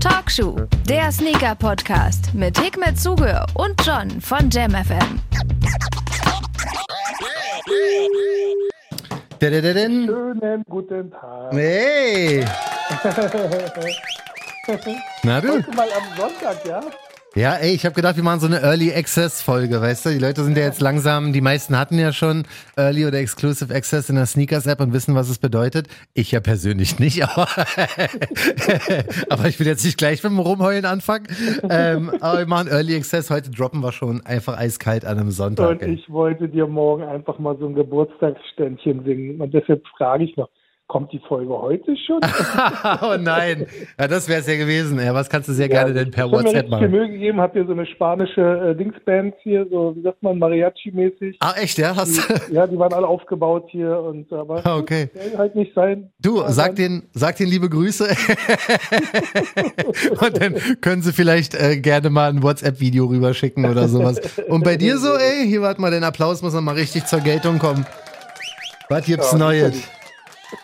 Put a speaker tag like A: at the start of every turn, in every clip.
A: Talkshow, der Sneaker-Podcast mit Hikmet Zuge und John von JamFM.
B: Schönen guten Tag.
C: Hey! Na du?
B: Heute mal am Sonntag, ja?
C: Ja, ey, ich habe gedacht, wir machen so eine Early Access Folge, weißt du? Die Leute sind ja jetzt langsam, die meisten hatten ja schon Early oder Exclusive Access in der Sneakers App und wissen, was es bedeutet. Ich ja persönlich nicht, aber, aber ich will jetzt nicht gleich mit dem Rumheulen anfangen. Ähm, aber wir machen Early Access. Heute droppen wir schon einfach eiskalt an einem Sonntag.
B: Und
C: ey.
B: ich wollte dir morgen einfach mal so ein Geburtstagsständchen singen. Und deshalb frage ich noch, kommt die Folge heute schon?
C: oh nein, ja, das wäre es ja gewesen. Ja, was kannst du sehr gerne denn per
B: ich mir
C: WhatsApp
B: richtig viel
C: machen?
B: Mühe gegeben, hab hier so eine spanische äh, Dingsband hier, so, wie sagt man, Mariachi-mäßig.
C: Ah, echt, ja? Hast
B: Die, ja, die waren alle aufgebaut hier und aber
C: Ah, okay.
B: soll halt nicht sein.
C: Du,
B: Ja,
C: sag denen, sag denen liebe Grüße. Und dann können sie vielleicht äh, gerne mal ein WhatsApp-Video rüberschicken oder sowas. Und bei dir so, ey, hier warte mal, den Applaus muss noch mal richtig zur Geltung kommen. Was gibt's
B: Ja,
C: Neues?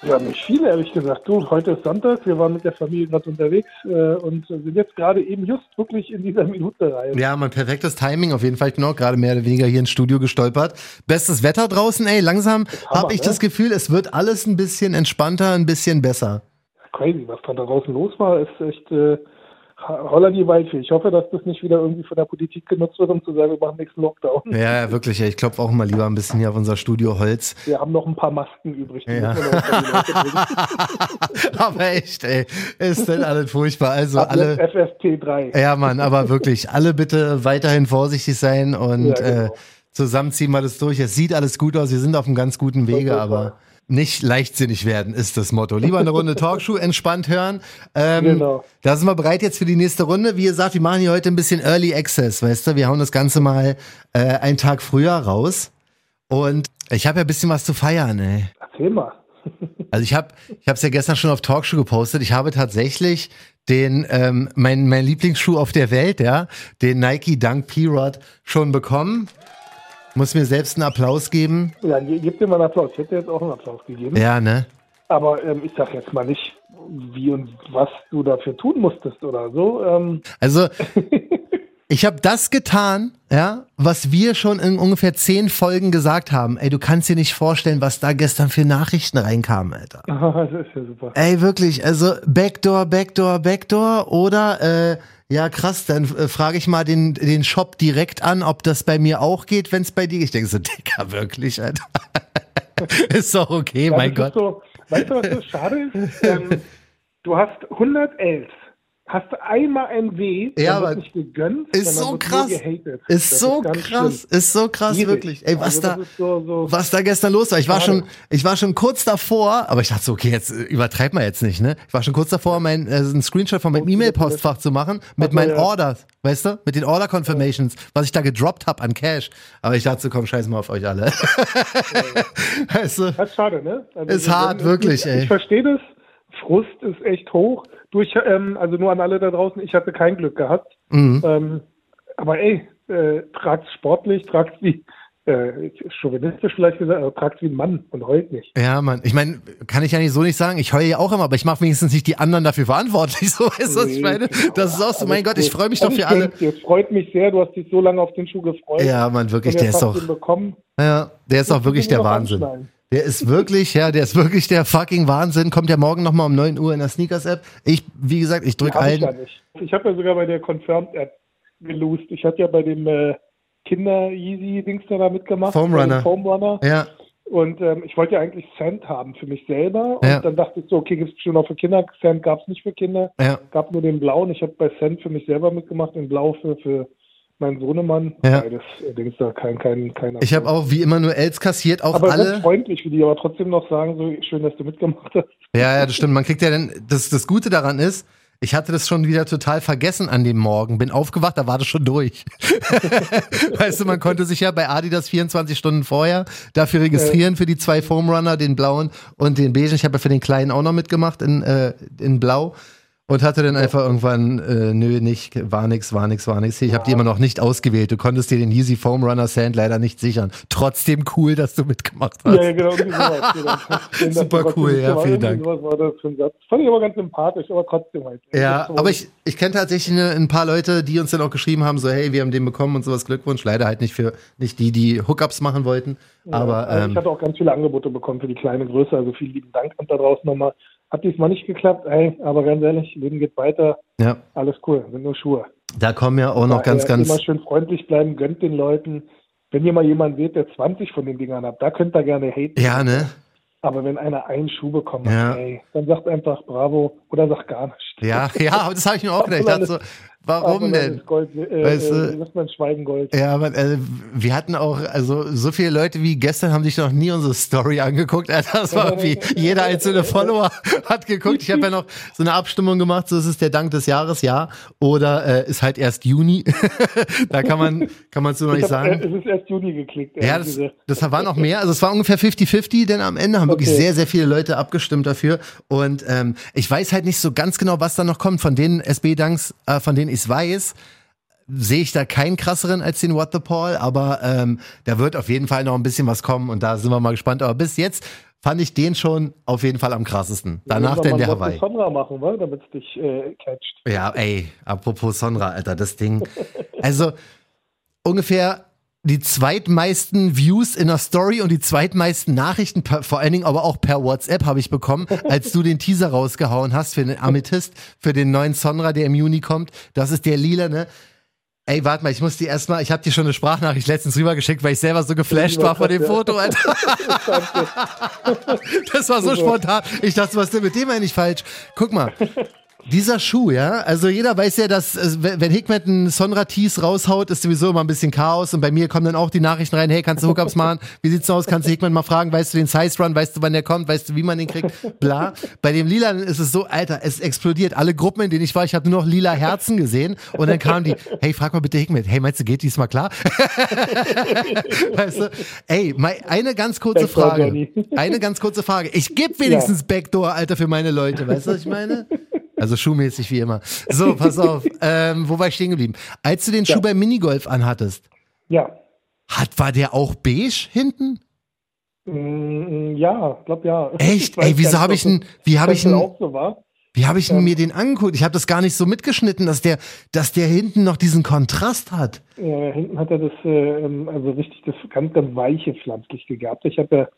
B: Ja, nicht viel, ehrlich gesagt. Du, heute ist Sonntag, wir waren mit der Familie gerade unterwegs äh, und sind jetzt gerade eben just wirklich in dieser Minute rein.
C: Ja, mein perfektes Timing auf jeden Fall. Ich bin auch gerade mehr oder weniger hier ins Studio gestolpert. Bestes Wetter draußen, ey. Langsam habe ich
B: ne?
C: das Gefühl, es wird alles ein bisschen entspannter, ein bisschen besser.
B: Crazy, was da draußen los war, ist echt äh, holla die Waldfee. Ich hoffe, dass das nicht wieder irgendwie von der Politik genutzt wird, um zu sagen, wir machen nächsten Lockdown.
C: Ja, ja, wirklich. Ich klopfe auch mal lieber ein bisschen hier auf unser Studio Holz.
B: Wir haben noch ein paar Masken übrig. Die
C: Ja. Aber echt, ey. Ist denn alles furchtbar. Also
B: Ab
C: alle.
B: jetzt FFP3.
C: Ja, Mann, aber wirklich, alle bitte weiterhin vorsichtig sein und
B: Ja, genau.
C: äh, zusammen ziehen wir das durch. Es sieht alles gut aus, wir sind auf einem ganz guten Wege, aber nicht leichtsinnig werden ist das Motto. Lieber eine Runde Talkshow entspannt hören. Ähm,
B: Genau.
C: Da sind wir bereit jetzt für die nächste Runde. Wie gesagt, wir machen hier heute ein bisschen Early Access, weißt du? Wir hauen das Ganze mal äh, einen Tag früher raus. Und ich habe ja ein bisschen was zu feiern, ey.
B: Erzähl mal.
C: Also ich habe ich habe es ja gestern schon auf Talkshow gepostet. Ich habe tatsächlich den ähm, mein mein Lieblingsschuh auf der Welt, ja, den Nike Dunk P-Rod schon bekommen. Muss mir selbst einen Applaus geben.
B: Ja, gib dir mal einen Applaus. Ich hätte jetzt auch einen Applaus gegeben.
C: Ja, ne?
B: Aber ähm, ich sag jetzt mal nicht, wie und was du dafür tun musstest oder so. Ähm,
C: Also ich habe das getan, ja, was wir schon in ungefähr zehn Folgen gesagt haben. Ey, du kannst dir nicht vorstellen, was da gestern für Nachrichten reinkamen, Alter.
B: das ist ja super.
C: Ey, wirklich, also Backdoor, Backdoor, Backdoor oder äh, ja krass, dann äh, frage ich mal den, den Shop direkt an, ob das bei mir auch geht, wenn es bei dir geht. Ich denke so, Dicker, wirklich, Alter. ist doch okay,
B: Ja,
C: mein Gott.
B: So, weißt du, was so schade ist? ähm, du hast 100 Ls. Hast du einmal ein W,
C: Ja, aber
B: nicht gegönnt,
C: Ist so krass. Ist
B: Das
C: so
B: ganz
C: krass,
B: schlimm.
C: ist so krass,
B: Schwierig.
C: wirklich. Ey, was
B: Also
C: da,
B: ist so, so,
C: was da gestern los war. Ich war schon, ich war schon kurz davor, aber ich dachte so, okay, jetzt äh, übertreibt man jetzt nicht, ne? Ich war schon kurz davor, mein, äh, einen Screenshot von meinem E-Mail-Postfach zu machen mit meinen
B: ja.
C: Orders, weißt du? Mit den Order Confirmations, was ich da gedroppt hab an Cash. Aber ich dachte so, komm, scheiß mal auf euch alle. weißt du?
B: Das ist schade, ne? Also,
C: Ist hart, wirklich,
B: ich,
C: ey.
B: Ich verstehe das. Frust ist echt hoch. Du, ich, ähm, also nur an alle da draußen, ich hatte kein Glück gehabt.
C: Mhm.
B: Ähm, aber ey, äh, tragt's sportlich, tragt's wie, äh, chauvinistisch vielleicht gesagt, aber tragt's wie ein Mann und heult nicht.
C: Ja, Mann. Ich meine, kann ich ja nicht so nicht sagen. Ich heule ja auch immer, aber ich mache wenigstens nicht die anderen dafür verantwortlich. So weißt du, was ich meine? Das ist auch so, mein Gott, ich freue mich doch für alle.
B: Es freut mich sehr, du hast dich so lange auf den Schuh gefreut.
C: Ja, Mann, wirklich, der ist doch, ja, der ist auch wirklich der Wahnsinn. Der ist wirklich, ja, der ist wirklich der fucking Wahnsinn. Kommt ja morgen nochmal um 9 Uhr in der Sneakers-App. Ich, wie gesagt, ich drücke
B: Hab ich. Ich habe ja sogar bei der Confirmed-App gelost. Ich hatte ja bei dem äh, Kinder-Easy-Dings da mitgemacht.
C: Foam Runner.
B: Foam Runner.
C: Ja,
B: Und ähm, ich wollte ja eigentlich Cent haben für mich selber. Und
C: Ja.
B: dann dachte ich so, okay, gibt es bestimmt auch für Kinder. Cent gab es nicht für Kinder.
C: ja.
B: Gab nur den blauen. Ich habe bei Cent für mich selber mitgemacht, den blau für, für meinen Sohnemann.
C: Ja.
B: Beides, äh, Dings da, kein, kein, kein
C: Ich habe auch wie immer nur Els kassiert, auch
B: aber
C: alle.
B: freundlich, wie die aber trotzdem noch sagen, so schön, dass du mitgemacht hast.
C: Ja, ja, das stimmt. Man kriegt ja dann, das, das Gute daran ist, ich hatte das schon wieder total vergessen an dem Morgen. Bin aufgewacht, da war das schon durch. weißt du, man konnte sich ja bei Adidas 24 Stunden vorher dafür registrieren für die zwei Foam Runner, den blauen und den beigen. Ich habe ja für den kleinen auch noch mitgemacht in, äh, in blau. Und hatte dann einfach irgendwann, äh, nö, nicht, war nix, war nix, war nix. Ich habe die immer noch nicht ausgewählt. Du konntest dir den Yeezy Foam Runner Sand leider nicht sichern. Trotzdem cool, dass du mitgemacht hast.
B: Ja, genau. genau.
C: Super cool, ja, vielen Dank.
B: Sowas war das für ein Satz. Fand ich aber ganz sympathisch, aber trotzdem halt.
C: Ja, aber ich, ich kenne tatsächlich eine, ein paar Leute, die uns dann auch geschrieben haben, so, hey, wir haben den bekommen und sowas, Glückwunsch. Leider halt nicht für, nicht die, die Hookups machen wollten. aber,
B: also
C: ähm,
B: ich hatte auch ganz viele Angebote bekommen für die kleine Größe, also vielen lieben Dank und da draußen nochmal. Hat diesmal nicht geklappt, ey, aber ganz ehrlich, Leben geht weiter,
C: ja,
B: alles cool, sind nur Schuhe.
C: da kommen ja auch noch ganz,
B: Daher
C: ganz,
B: Immer schön freundlich bleiben, gönnt den Leuten. Wenn ihr mal jemanden seht, der 20 von den Dingern hat, da könnt ihr gerne haten.
C: ja, ne?
B: Aber wenn einer einen Schuh bekommt,
C: Ja.
B: ey, dann sagt einfach Bravo oder sagt gar nichts.
C: Ja, ja, aber das habe ich mir auch gedacht. Ich dachte so, warum denn?
B: Gold, äh,
C: Weißt du-
B: äh, wie sagt man Schweigengold.
C: Ja, aber äh, wir hatten auch, also so viele Leute wie gestern haben sich noch nie unsere Story angeguckt. Das war irgendwie, jeder einzelne Follower hat geguckt. Ich habe ja noch so eine Abstimmung gemacht, so ist es der Dank des Jahres, ja. Oder äh, ist halt erst Juni. da kann man, kann man so noch nicht
B: Ich hab,
C: sagen.
B: äh, es ist erst Juni geklickt.
C: Ja, das, das waren auch mehr. Also es war ungefähr 50-50, denn am Ende haben wirklich
B: Okay.
C: sehr, sehr viele Leute abgestimmt dafür. Und ähm, ich weiß halt nicht so ganz genau, was da noch kommt. Von den SB-Danks, äh, von denen ich weiß, sehe ich da keinen krasseren als den What the Paul, aber ähm, da wird auf jeden Fall noch ein bisschen was kommen und da sind wir mal gespannt. Aber bis jetzt fand ich den schon auf jeden Fall am krassesten. Danach denn der Hawaii.
B: Sonra machen, wa? damit es dich äh, catcht.
C: Ja, ey, apropos Sonra, Alter, das Ding. Also ungefähr die zweitmeisten Views in der Story und die zweitmeisten Nachrichten, per, vor allen Dingen aber auch per WhatsApp habe ich bekommen, als du den Teaser rausgehauen hast für den Amethyst, für den neuen Sonra, der im Juni kommt. Das ist der lila, ne? Ey, warte mal, ich muss die erstmal, ich habe dir schon eine Sprachnachricht letztens rübergeschickt, weil ich selber so geflasht war von dem Foto, Alter. Das war so spontan. Ich dachte, was ist denn mit dem eigentlich falsch? Guck mal. Dieser Schuh, ja, also jeder weiß ja, dass äh, wenn Hikmet einen Sonra Tees raushaut, ist sowieso immer ein bisschen Chaos und bei mir kommen dann auch die Nachrichten rein, hey, kannst du Hookups machen? Wie sieht's aus? Kannst du Hikmet mal fragen, weißt du den Size Run, weißt du, wann der kommt, weißt du, wie man den kriegt? Bla. Bei dem Lila ist es so, Alter, es explodiert. Alle Gruppen, in denen ich war, ich habe nur noch lila Herzen gesehen und dann kamen die, hey, frag mal bitte Hikmet, hey, meinst du, geht diesmal klar? weißt du, ey, eine ganz kurze Frage. Eine ganz kurze Frage. Ich gebe wenigstens Backdoor, Alter, für meine Leute. Weißt du, was ich meine? Also schuhmäßig wie immer. So, pass auf. Ähm, wo war ich stehen geblieben? Als du den Schuh beim Minigolf anhattest,
B: Ja.
C: hat, war der auch beige hinten?
B: Mm, ja, glaub ja.
C: Echt? Ey, wieso habe ich ihn, wie habe ich
B: auch so
C: wie habe ich
B: Ähm.
C: mir den angeguckt? Ich habe das gar nicht so mitgeschnitten, dass der, dass der hinten noch diesen Kontrast hat.
B: Äh, hinten hat er das, äh, ähm, also richtig das ganz, ganz weiche pflanzliche gehabt. Ich habe ja,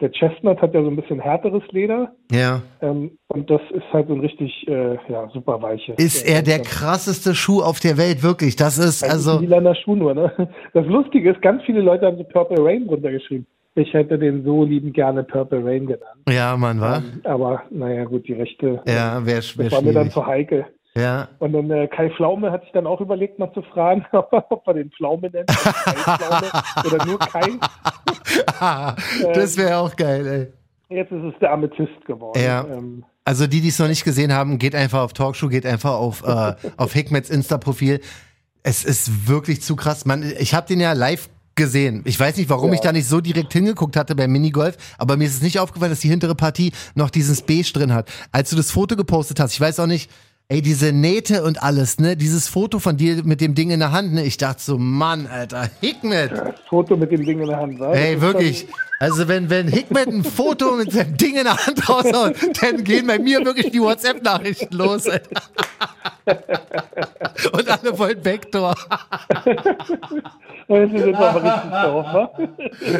B: der Chestnut hat ja so ein bisschen härteres Leder
C: Ja.
B: ähm, und das ist halt so ein richtig, äh, ja, super weiche.
C: Ist er der krasseste Schuh auf der Welt, wirklich. Das ist,
B: Das
C: also,
B: ein lilaner Schuh nur, ne? Das Lustige ist, ganz viele Leute haben so Purple Rain runtergeschrieben. Ich hätte den so liebend gerne Purple Rain genannt.
C: ja, Mann, war?
B: Aber naja, gut, die Rechte.
C: Ja, wäre
B: das
C: wär
B: war mir dann zu heikel.
C: Ja.
B: Und dann äh, Kai Pflaume hat sich dann auch überlegt, mal zu fragen, ob er den Pflaume nennt. Pflaume oder nur Kai.
C: das wäre auch geil, ey.
B: Jetzt ist es der Amethyst geworden.
C: Ja.
B: Ähm,
C: Also die, die es noch nicht gesehen haben, geht einfach auf Talkshow, geht einfach auf, äh, auf Hikmets Insta-Profil. Es ist wirklich zu krass. Man, ich habe den ja live gesehen. Ich weiß nicht, warum
B: Ja.
C: ich da nicht so direkt hingeguckt hatte beim Minigolf, aber mir ist es nicht aufgefallen, dass die hintere Partie noch dieses Beige drin hat. Als du das Foto gepostet hast, ich weiß auch nicht, ey, diese Nähte und alles, ne, dieses Foto von dir mit dem Ding in der Hand, ne, ich dachte so, Mann, Alter, Hikmet.
B: das Foto mit dem Ding in der Hand. War.
C: Ey, wirklich. Also wenn, wenn Hickman ein Foto mit seinem Ding in der Hand raushaut, dann gehen bei mir wirklich die WhatsApp-Nachrichten los. Ey. Und alle wollen Backdoor.
B: Heute sind wir aber richtig drauf, wa?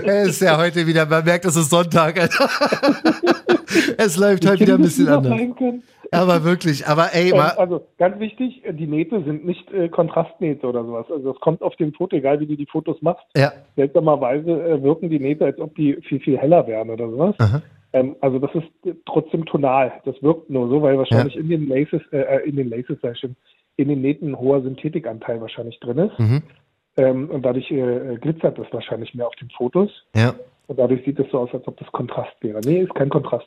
C: Es ist ja heute wieder, man merkt, es ist Sonntag. Alter. Es läuft heute wieder ein bisschen anders. Aber wirklich, aber ey,
B: Ähm,
C: mal,
B: also ganz wichtig, die Nähte sind nicht äh, Kontrastnähte oder sowas. Also das kommt auf dem Foto, egal wie du die Fotos machst.
C: ja,
B: Seltsamerweise äh, wirken die Nähte, als ob die viel, viel heller wären oder sowas. Ähm, also das ist äh, trotzdem tonal. Das wirkt nur so, weil wahrscheinlich in den Laces, äh, äh, in den Laces, sag ich schon, in den Nähten ein hoher Synthetikanteil wahrscheinlich drin ist.
C: Mhm.
B: Ähm, und dadurch äh, glitzert das wahrscheinlich mehr auf den Fotos.
C: ja.
B: Und dadurch sieht es so aus, als ob das Kontrast wäre. Nee, ist kein Kontrast.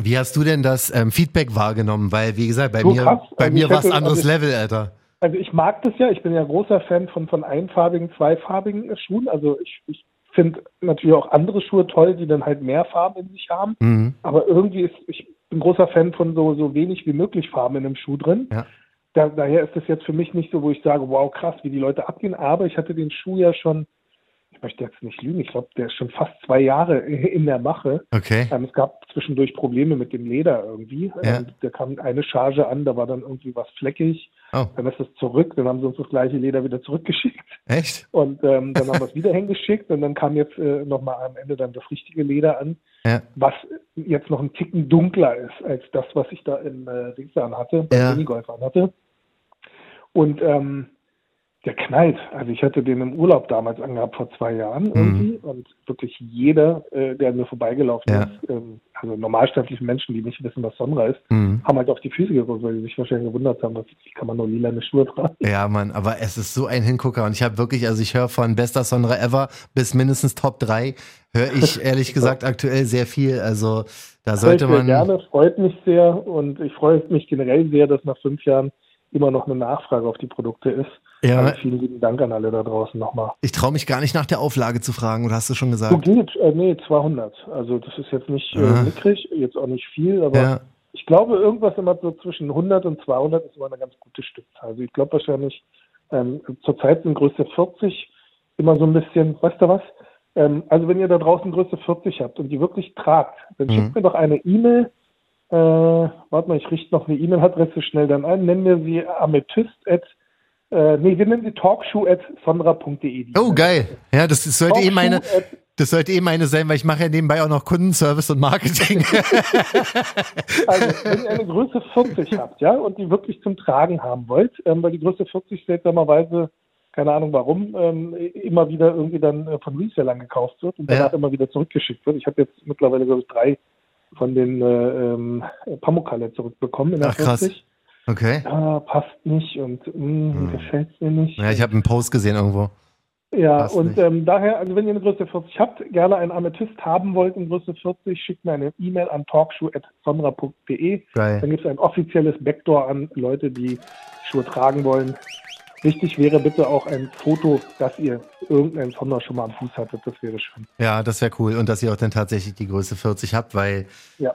C: Wie hast du denn das ähm, Feedback wahrgenommen? Weil, wie gesagt, bei
B: So
C: mir,
B: krass.
C: bei
B: Also
C: mir war es anderes
B: also ich-
C: Level, Alter.
B: Also ich mag das ja, ich bin ja großer Fan von, von einfarbigen, zweifarbigen Schuhen. Also ich, ich finde natürlich auch andere Schuhe toll, die dann halt mehr Farben in sich haben.
C: Mhm.
B: Aber irgendwie ist, ich bin großer Fan von so, so wenig wie möglich Farben in einem Schuh drin.
C: Ja.
B: Da, daher ist es jetzt für mich nicht so, wo ich sage, wow, krass, wie die Leute abgehen. Aber ich hatte den Schuh ja schon, ich möchte jetzt nicht lügen, ich glaube, der ist schon fast zwei Jahre in der Mache.
C: Okay.
B: Ähm, es gab zwischendurch Probleme mit dem Leder irgendwie.
C: Ja.
B: Ähm, da kam eine Charge an, da war dann irgendwie was fleckig.
C: Oh,
B: Dann ist es zurück, dann haben sie uns das gleiche Leder wieder zurückgeschickt.
C: echt?
B: Und ähm, dann haben wir es wieder hingeschickt und dann kam jetzt äh, nochmal am Ende dann das richtige Leder an,
C: Ja.
B: was jetzt noch ein Ticken dunkler ist als das, was ich da im äh, Dings an hatte, beim
C: Ja.
B: Minigolf an hatte. Und ähm, der knallt. Also ich hatte den im Urlaub damals angehabt vor zwei Jahren irgendwie und wirklich jeder, äh, der mir vorbeigelaufen
C: Ja.
B: ist, ähm, also normalsterbliche Menschen, die nicht wissen, was Sonra ist,
C: Mhm.
B: haben halt auf die Füße geguckt, weil sie sich wahrscheinlich gewundert haben, was wie kann man nur lilane Schuhe tragen.
C: Ja, Mann, aber es ist so ein Hingucker und ich habe wirklich, also ich höre von bester Sonra ever bis mindestens Top 3, höre ich ehrlich gesagt aktuell sehr viel. Also da sollte
B: ich
C: man.
B: gerne, freut mich sehr und ich freue mich generell sehr, dass nach fünf Jahren immer noch eine Nachfrage auf die Produkte ist.
C: Ja,
B: Also vielen lieben Dank an alle da draußen nochmal.
C: ich traue mich gar nicht nach der Auflage zu fragen, oder hast du schon
B: So
C: gesagt?
B: geht, äh, nee, 200. Also das ist jetzt nicht äh, mickrig, jetzt auch nicht viel, aber
C: Ja,
B: ich glaube, irgendwas immer so zwischen 100 und 200 ist immer eine ganz gute Stückzahl. Also ich glaube wahrscheinlich, ähm, zurzeit sind Größe 40 immer so ein bisschen, weißt du was? Ähm, also wenn ihr da draußen Größe 40 habt und die wirklich tragt, dann
C: Mhm.
B: schickt mir doch eine E-Mail. Äh, warte mal, ich richte noch eine E-Mail-Adresse schnell dann ein. Nennen wir sie amethyst at, äh, nee, wir nennen sie talkshow at sonra.de.
C: Oh, geil. Ja, das, das sollte eh meine, das sollte eh meine sein, weil ich mache ja nebenbei auch noch Kundenservice und Marketing.
B: Also, wenn ihr eine Größe 40 habt, ja, und die wirklich zum Tragen haben wollt, ähm, weil die Größe 40 seltsamerweise, keine Ahnung warum, ähm, immer wieder irgendwie dann äh, von Resellern gekauft wird und
C: Ja.
B: danach immer wieder zurückgeschickt wird. Ich habe jetzt mittlerweile, glaube ich, drei von den äh, ähm, Pamukkale zurückbekommen in der
C: Ach, krass.
B: 40.
C: Okay.
B: Ja, passt nicht und mh,
C: Hm.
B: gefällt mir nicht.
C: Ja, ich habe einen Post gesehen irgendwo.
B: Ja,
C: Passt
B: und ähm, daher, also wenn ihr eine Größe 40 habt, gerne einen Amethyst haben wollt in Größe 40, schickt mir eine E-Mail an talkshow.sonra.de.
C: Geil.
B: Dann gibt es ein offizielles Backdoor an Leute, die Schuhe tragen wollen. Wichtig wäre bitte auch ein Foto, dass ihr irgendeinen Sonder schon mal am Fuß hattet. Das wäre schön.
C: Ja, das wäre cool. Und dass ihr auch dann tatsächlich die Größe 40 habt, weil
B: Ja.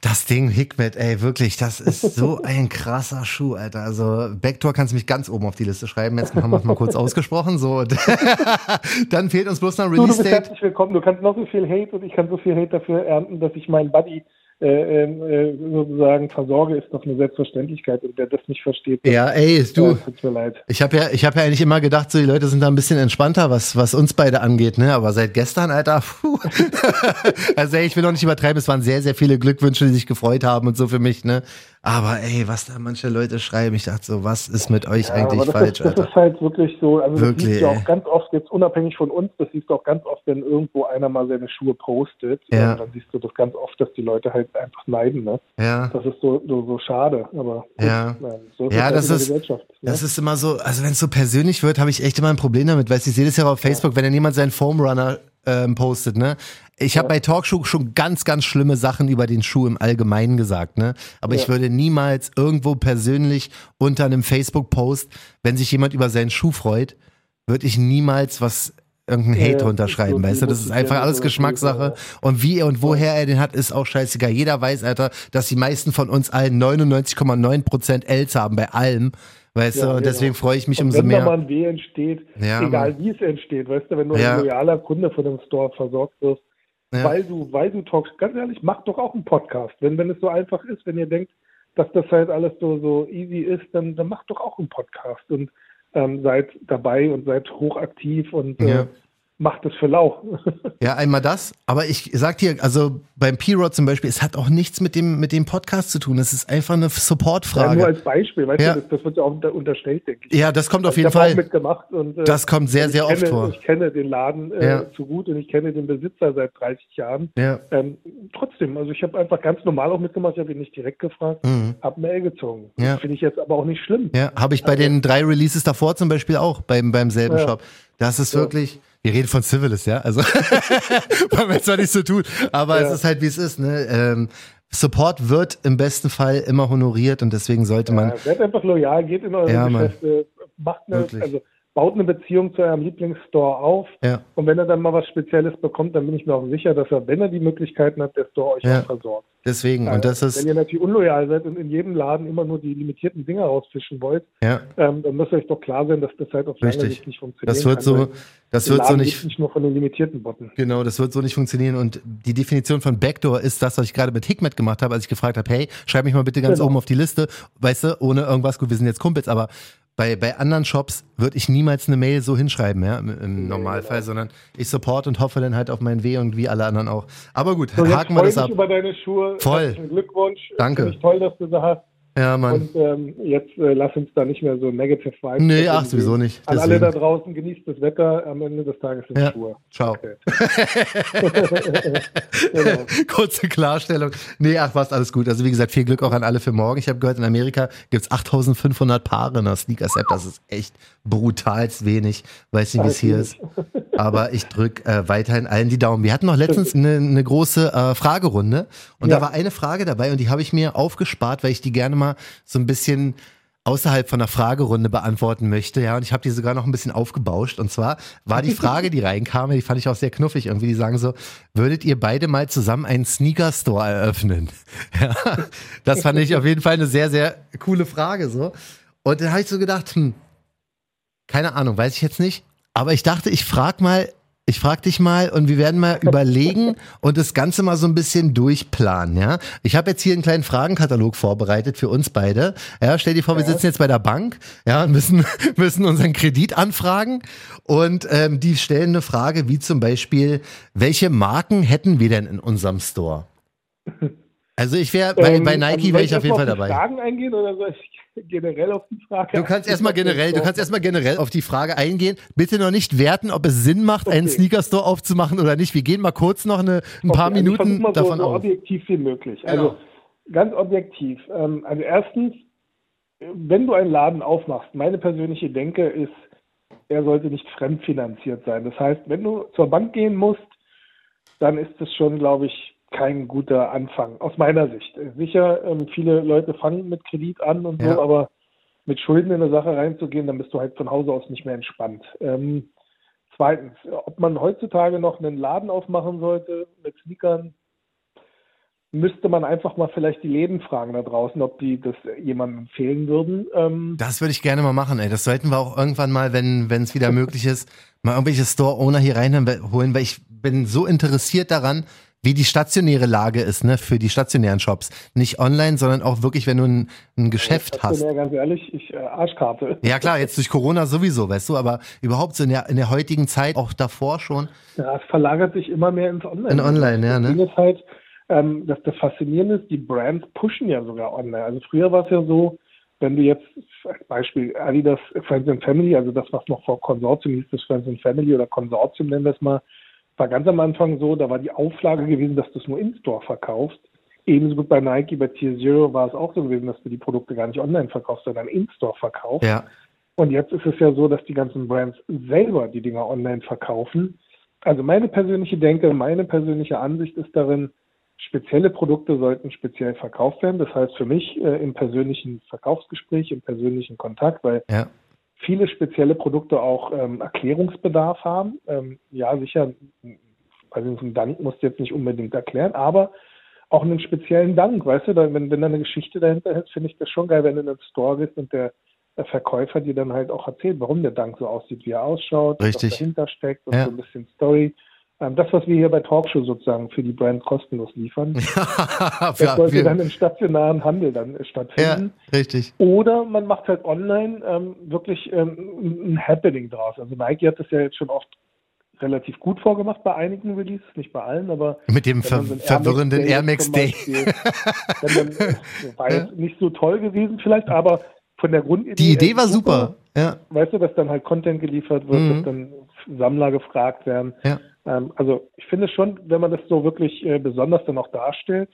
C: Das Ding Hikmet, ey, wirklich, das ist so ein krasser Schuh, Alter. Also Backdoor kannst du mich ganz oben auf die Liste schreiben. Jetzt haben wir es mal kurz ausgesprochen. So, dann fehlt uns bloß noch ein
B: du bist
C: Release-Date.
B: herzlich willkommen. Du kannst noch so viel Hate und ich kann so viel Hate dafür ernten, dass ich meinen Buddy äh, äh, sozusagen versorge, ist doch eine Selbstverständlichkeit. Und wer das nicht versteht,
C: Ja, ey,
B: äh,
C: du,
B: tut's mir leid.
C: ich habe ja, ich habe ja eigentlich immer gedacht, so die Leute sind da ein bisschen entspannter, was, was uns beide angeht, ne? Aber seit gestern, Alter, puh. also ey, ich will noch nicht übertreiben, es waren sehr, sehr viele Glückwünsche, die sich gefreut haben und so für mich, ne? Aber ey, was da manche Leute schreiben, ich dachte so, was ist mit euch
B: Ja,
C: eigentlich
B: aber das
C: falsch,
B: ist, das
C: Alter?
B: ist halt wirklich so, also das
C: Wirklich,
B: siehst du auch ganz oft, jetzt unabhängig von uns, das siehst du auch ganz oft, wenn irgendwo einer mal seine Schuhe postet,
C: Ja.
B: ähm, dann siehst du das ganz oft, dass die Leute halt einfach neiden, ne?
C: Ja.
B: Das ist so, so, so schade, aber gut,
C: Ja.
B: nein, so
C: Ja,
B: halt
C: das
B: der
C: ist-
B: Gesellschaft. Ne?
C: Das ist immer so, also wenn es so persönlich wird, habe ich echt immer ein Problem damit, weil ich sehe das ja auch auf Facebook, wenn dann jemand seinen Foam Runner ähm, postet, ne? Ich habe bei Talkshow schon ganz, ganz schlimme Sachen über den Schuh im Allgemeinen gesagt, ne? Aber ich
B: Ja.
C: würde niemals irgendwo persönlich unter einem Facebook-Post, wenn sich jemand über seinen Schuh freut, würde ich niemals was irgendeinen
B: Ja,
C: Hate
B: das
C: drunter
B: ist
C: schreiben,
B: so
C: weißt du? Das ist einfach alles Geschmackssache. Und wie und woher er den hat, ist auch scheißegal. Jeder weiß, Alter, dass die meisten von uns allen 99,9% Ls haben bei allem. Weißt
B: Ja,
C: du, und
B: genau.
C: deswegen freue ich mich
B: Und
C: umso
B: wenn da
C: mehr.
B: mal ein Weh entsteht,
C: Ja,
B: egal wie es entsteht, weißt du, wenn du
C: Ja.
B: ein loyaler Kunde von dem Store versorgt wirst,
C: Ja.
B: weil du, weil du talkst, ganz ehrlich, mach doch auch einen Podcast. Wenn, wenn es so einfach ist, wenn ihr denkt, dass das halt alles so, so easy ist, dann, dann macht doch auch einen Podcast und ähm, seid dabei und seid hochaktiv und äh,
C: Ja.
B: Macht es für lau.
C: Ja, einmal das. Aber ich sag dir, also beim P-Rod zum Beispiel, es hat auch nichts mit dem, mit dem Podcast zu tun. Es ist einfach eine
B: ja, nur
C: Support-Frage.
B: als Beispiel, weißt
C: Ja.
B: du, das, das wird ja auch unter, unterstellt, denke ich.
C: Ja, das kommt auf
B: ich
C: jeden
B: habe auch
C: Fall.
B: mitgemacht und äh,
C: Das kommt sehr,
B: ich
C: sehr oft
B: kenne,
C: vor.
B: Ich kenne den Laden äh,
C: Ja.
B: zu gut und ich kenne den Besitzer seit 30 Jahren.
C: Ja.
B: Ähm, trotzdem, also ich habe einfach ganz normal auch mitgemacht, ich habe ihn nicht direkt gefragt,
C: Mhm.
B: habe Mail gezogen.
C: Ja.
B: Finde ich jetzt aber auch nicht schlimm.
C: Ja, habe ich bei den drei Releases davor zum Beispiel auch, beim, beim selben. Shop. Das ist wirklich, wir reden von Civilis, ja, also wir jetzt zwar nicht so tun, aber
B: Ja.
C: es ist halt, wie es ist, ne, ähm, Support wird im besten Fall immer honoriert und deswegen sollte man,
B: Ja, seid einfach loyal, geht in eure
C: Ja.
B: Geschäfte, macht eine,
C: Wirklich.
B: also baut eine Beziehung zu eurem Lieblingsstore auf.
C: Ja.
B: Und wenn er dann mal was Spezielles bekommt, dann bin ich mir auch sicher, dass er, wenn er die Möglichkeiten hat, der Store euch
C: Ja.
B: auch versorgt.
C: Deswegen, und das
B: Wenn
C: ist,
B: ihr natürlich unloyal seid und in jedem Laden immer nur die limitierten Dinger rausfischen wollt,
C: ja,
B: ähm, dann muss euch doch klar sein, dass das halt auf lange
C: Richtig.
B: Sicht nicht funktioniert.
C: das wird so, das wird so nicht,
B: nicht nur von den limitierten Botten.
C: Genau, das wird so nicht funktionieren. Und die Definition von Backdoor ist das, was ich gerade mit Hikmet gemacht habe, als ich gefragt habe, hey, schreib mich mal bitte ganz
B: Genau.
C: oben auf die Liste, weißt du, ohne irgendwas, gut, wir sind jetzt Kumpels, aber bei, bei anderen Shops würde ich niemals eine Mail so hinschreiben, ja, im, im Normalfall,
B: genau.
C: sondern ich support und hoffe dann halt auf mein W und wie alle anderen auch. Aber gut,
B: So,
C: haken wir
B: freue
C: das ab.
B: mich über deine Schuhe.
C: Voll.
B: Herzlichen Glückwunsch.
C: Danke.
B: Finde ich toll, dass du sie hast.
C: Ja, Mann.
B: Und ähm, jetzt äh, lass uns da nicht mehr so negative Vibes.
C: Nee, ach, sowieso nicht.
B: An alle da draußen, genießt das Wetter. Am Ende des Tages sind
C: Ja.
B: Schuhe.
C: Ciao.
B: Okay. genau.
C: Kurze Klarstellung. Nee, ach was, alles gut. Also wie gesagt, viel Glück auch an alle für morgen. Ich habe gehört, in Amerika gibt's 8500 Paare in der Sneakers-App. Das ist echt brutalst wenig. Weiß nicht, wie es hier ist. Aber ich drück äh, weiterhin allen die Daumen. Wir hatten noch letztens eine, eine große äh, Fragerunde und
B: Ja.
C: da war eine Frage dabei und die habe ich mir aufgespart, weil ich die gerne mal so ein bisschen außerhalb von der Fragerunde beantworten möchte. Ja, und ich habe die sogar noch ein bisschen aufgebauscht. Und zwar war die Frage, die reinkam, die fand ich auch sehr knuffig irgendwie. Die sagen so, würdet ihr beide mal zusammen einen Sneaker-Store eröffnen? Ja, das fand ich auf jeden Fall eine sehr, sehr coole Frage so. Und dann habe ich so gedacht, hm, keine Ahnung, weiß ich jetzt nicht. Aber ich dachte, ich frag mal, ich frag dich mal und wir werden mal überlegen und das Ganze mal so ein bisschen durchplanen, ja. Ich habe jetzt hier einen kleinen Fragenkatalog vorbereitet für uns beide. Ja, stell dir vor, wir sitzen jetzt bei der Bank, ja, und müssen, müssen unseren Kredit anfragen und ähm, die stellen eine Frage wie zum Beispiel, welche Marken hätten wir denn in unserem Store? Also ich wäre, bei,
B: Ähm,
C: bei Nike
B: soll
C: wäre ich auf jeden Fall dabei.
B: Fragen eingehen oder soll ich generell auf die Frage?
C: Du kannst erstmal generell, du kannst erstmal generell auf die Frage eingehen. Bitte noch nicht werten, ob es Sinn macht, einen
B: Okay.
C: Sneaker-Store aufzumachen oder nicht. Wir gehen mal kurz noch eine, ein paar
B: Okay, also ich
C: Minuten
B: mal
C: davon
B: so, so objektiv wie möglich.
C: Genau.
B: Also ganz objektiv. Ähm, also erstens, wenn du einen Laden aufmachst, meine persönliche Denke ist, er sollte nicht fremdfinanziert sein. Das heißt, wenn du zur Bank gehen musst, dann ist es schon, glaube ich, kein guter Anfang, aus meiner Sicht. Sicher, ähm, viele Leute fangen mit Kredit an und
C: Ja.
B: so, aber mit Schulden in eine Sache reinzugehen, dann bist du halt von Hause aus nicht mehr entspannt. Ähm, zweitens, ob man heutzutage noch einen Laden aufmachen sollte mit Sneakern, müsste man einfach mal vielleicht die Läden fragen da draußen, ob die das jemandem empfehlen würden. Ähm,
C: Das würde ich gerne mal machen, ey. Das sollten wir auch irgendwann mal, wenn wenn es wieder möglich ist, mal irgendwelche Store-Owner hier reinholen, weil ich bin so interessiert daran, wie die stationäre Lage ist, ne, für die stationären Shops. Nicht online, sondern auch wirklich, wenn du ein, ein Geschäft hast.
B: Ja, ganz ehrlich, ich äh, Arschkarte.
C: Ja klar, jetzt durch Corona sowieso, weißt du, aber überhaupt so in der, in der heutigen Zeit, auch davor schon.
B: Ja, es verlagert sich immer mehr ins Online.
C: In Online, ja,
B: Das
C: ne?
B: ist halt, ähm, dass das Faszinierende ist, die Brands pushen ja sogar online. Also früher war es ja so, wenn du jetzt, als Beispiel Adidas Friends and Family, also das, was noch vor Konsortium hieß, das Friends and Family oder Konsortium nennen wir es mal, war ganz am Anfang so, da war die Auflage gewesen, dass du es nur in-store verkaufst. Ebenso gut bei Nike, bei Tier Zero war es auch so gewesen, dass du die Produkte gar nicht online verkaufst, sondern in-store verkaufst.
C: Ja.
B: Und jetzt ist es ja so, dass die ganzen Brands selber die Dinger online verkaufen. Also meine persönliche Denke, meine persönliche Ansicht ist darin, spezielle Produkte sollten speziell verkauft werden. Das heißt für mich äh, im persönlichen Verkaufsgespräch, im persönlichen Kontakt, weil
C: Ja.
B: Viele spezielle Produkte auch ähm, Erklärungsbedarf haben. Ähm, ja, sicher, also einen Dank musst du jetzt nicht unbedingt erklären, aber auch einen speziellen Dank, weißt du, wenn, wenn da eine Geschichte dahinter ist, finde ich das schon geil, wenn du in den Store gehst und der, der Verkäufer dir dann halt auch erzählt, warum der Dank so aussieht, wie er ausschaut,
C: Richtig.
B: was dahinter steckt und
C: Ja.
B: so ein bisschen Story. Ähm, das, was wir hier bei Talkshow sozusagen für die Brand kostenlos liefern, das
C: für,
B: sollte
C: für,
B: dann im stationaren Handel dann äh,
C: ja,
B: stattfinden.
C: richtig.
B: Oder man macht halt online ähm, wirklich ähm, ein Happening draus. Also Nike hat das ja jetzt schon oft relativ gut vorgemacht bei einigen Releases, nicht bei allen, aber
C: Mit dem ver
B: so
C: verwirrenden Air Max Day.
B: Beispiel, wenn man, war jetzt nicht so toll gewesen vielleicht, aber von der Grundidee
C: Die Idee war super. Ja,
B: Weißt du, dass dann halt Content geliefert wird,
C: Mhm.
B: dass dann Sammler gefragt werden.
C: ja.
B: Ähm, also ich finde schon, wenn man das so wirklich äh, besonders dann auch darstellt,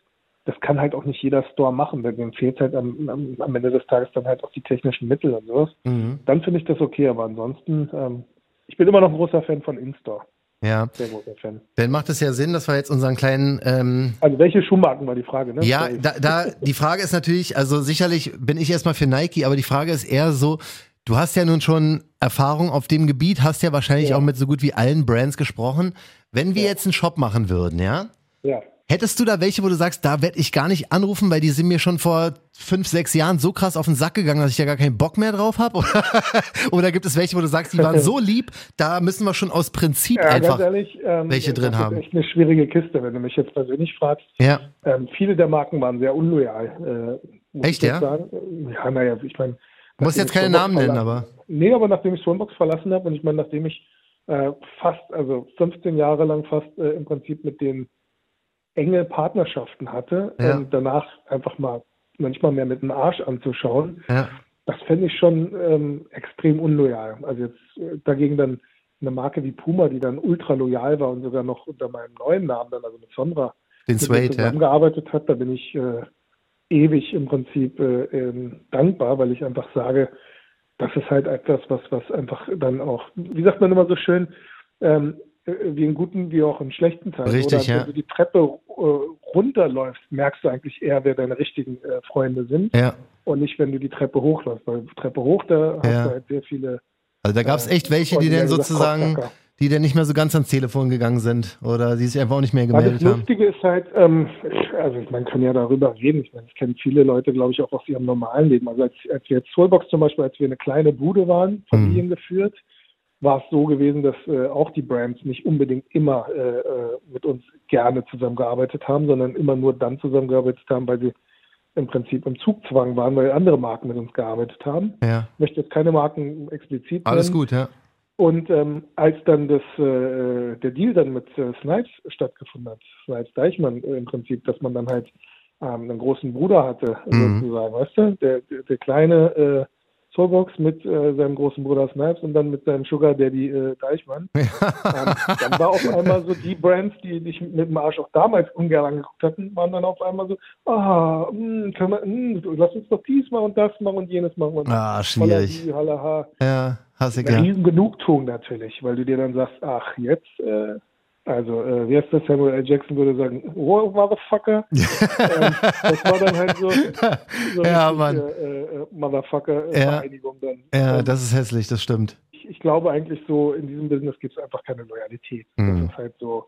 B: das kann halt auch nicht jeder Store machen, denn dem fehlt halt am, am, am Ende des Tages dann halt auch die technischen Mittel und sowas.
C: Mhm.
B: Dann finde ich das okay, aber ansonsten, ähm, ich bin immer noch ein großer Fan von In-Store.
C: Ja,
B: Sehr großer Fan.
C: dann macht es ja Sinn, dass wir jetzt unseren kleinen ähm,
B: Also welche Schuhmarken war die Frage, ne?
C: Ja, da, da die Frage ist natürlich, also sicherlich bin ich erstmal für Nike, aber die Frage ist eher so, Du hast ja nun schon Erfahrung auf dem Gebiet, hast ja wahrscheinlich
B: Ja.
C: auch mit so gut wie allen Brands gesprochen. Wenn wir jetzt einen Shop machen würden, ja?
B: Ja.
C: Hättest du da welche, wo du sagst, da werde ich gar nicht anrufen, weil die sind mir schon vor fünf, sechs Jahren so krass auf den Sack gegangen, dass ich da gar keinen Bock mehr drauf habe? Oder, oder gibt es welche, wo du sagst, die waren so lieb, da müssen wir schon aus Prinzip
B: Ja,
C: einfach.
B: ehrlich, ähm,
C: welche drin
B: das
C: haben.
B: ist echt eine schwierige Kiste, wenn du mich jetzt persönlich fragst.
C: Ja,
B: Ähm, viele der Marken waren sehr unloyal. Äh,
C: Echt, ja?
B: Sagen. Ja, naja, ich meine.
C: du musst jetzt keine Namen nennen, aber.
B: Nee, aber nachdem ich Swanbox verlassen habe und ich meine, nachdem ich äh, fast, also 15 Jahre lang fast äh, im Prinzip mit denen enge Partnerschaften hatte,
C: Ja.
B: ähm, danach einfach mal manchmal mehr mit dem Arsch anzuschauen,
C: Ja,
B: das fände ich schon ähm, extrem unloyal. Also jetzt äh, dagegen dann eine Marke wie Puma, die dann ultra loyal war und sogar noch unter meinem neuen Namen dann, also mit Sonra,
C: den Suede, ja.
B: zusammengearbeitet hat, da bin ich äh, ewig im Prinzip äh, ähm, dankbar, weil ich einfach sage, das ist halt etwas, was, was einfach dann auch, wie sagt man immer so schön, ähm, äh, wie in guten wie auch in schlechten Zeiten.
C: Richtig,
B: Oder
C: ja.
B: wenn du die Treppe äh, runterläufst, merkst du eigentlich eher, wer deine richtigen äh, Freunde sind
C: Ja.
B: und nicht, wenn du die Treppe hochläufst. Weil Treppe hoch, da hast
C: Ja.
B: du halt sehr viele
C: Also da gab es
B: Äh,
C: echt welche, die dann sozusagen, die dann nicht mehr so ganz ans Telefon gegangen sind oder die sich einfach auch nicht mehr
B: Ja, das
C: gemeldet haben.
B: Lustige ist halt, ähm, also man kann ja darüber reden. Ich meine, das kennen viele Leute, glaube ich, auch aus ihrem normalen Leben. Also als, als wir jetzt Soulbox zum Beispiel, als wir eine kleine Bude waren, familiengeführt, war es so gewesen, dass äh, auch die Brands nicht unbedingt immer äh, äh, mit uns gerne zusammengearbeitet haben, sondern immer nur dann zusammengearbeitet haben, weil sie im Prinzip im Zugzwang waren, weil andere Marken mit uns gearbeitet haben.
C: Ja,
B: Ich möchte jetzt keine Marken explizit
C: alles
B: nennen.
C: gut, ja.
B: Und ähm, als dann das, äh, der Deal dann mit äh, Snipes stattgefunden hat, Snipes Deichmann äh, im Prinzip, dass man dann halt ähm, einen großen Bruder hatte,
C: Mhm.
B: sozusagen, weißt du? Der, der, der kleine äh, Soulbox mit äh, seinem großen Bruder Snipes und dann mit seinem Sugar Daddy äh, Deichmann. ähm, dann war auf einmal so die Brands, die dich mit dem Arsch auch damals ungern angeguckt hatten, waren dann auf einmal so, ah, mh, können wir, mh, lass uns doch dies machen und das machen und jenes machen und
C: Ah, schwierig.
B: Holla, hi, halla, ha.
C: Ja,
B: Eine
C: ja.
B: riesen Genugtuung natürlich, weil du dir dann sagst, ach, jetzt, äh, also, äh, wie heißt das? Samuel L. Jackson würde sagen, oh, Motherfucker. ähm, das war dann halt so, so
C: Ja, Mann.
B: Äh, äh, Motherfucker
C: Ja.
B: Vereinigung dann.
C: Ja,
B: Ähm,
C: das ist hässlich, das stimmt.
B: ich, ich glaube eigentlich so, in diesem Business gibt es einfach keine Loyalität.
C: Mhm.
B: Das ist halt so,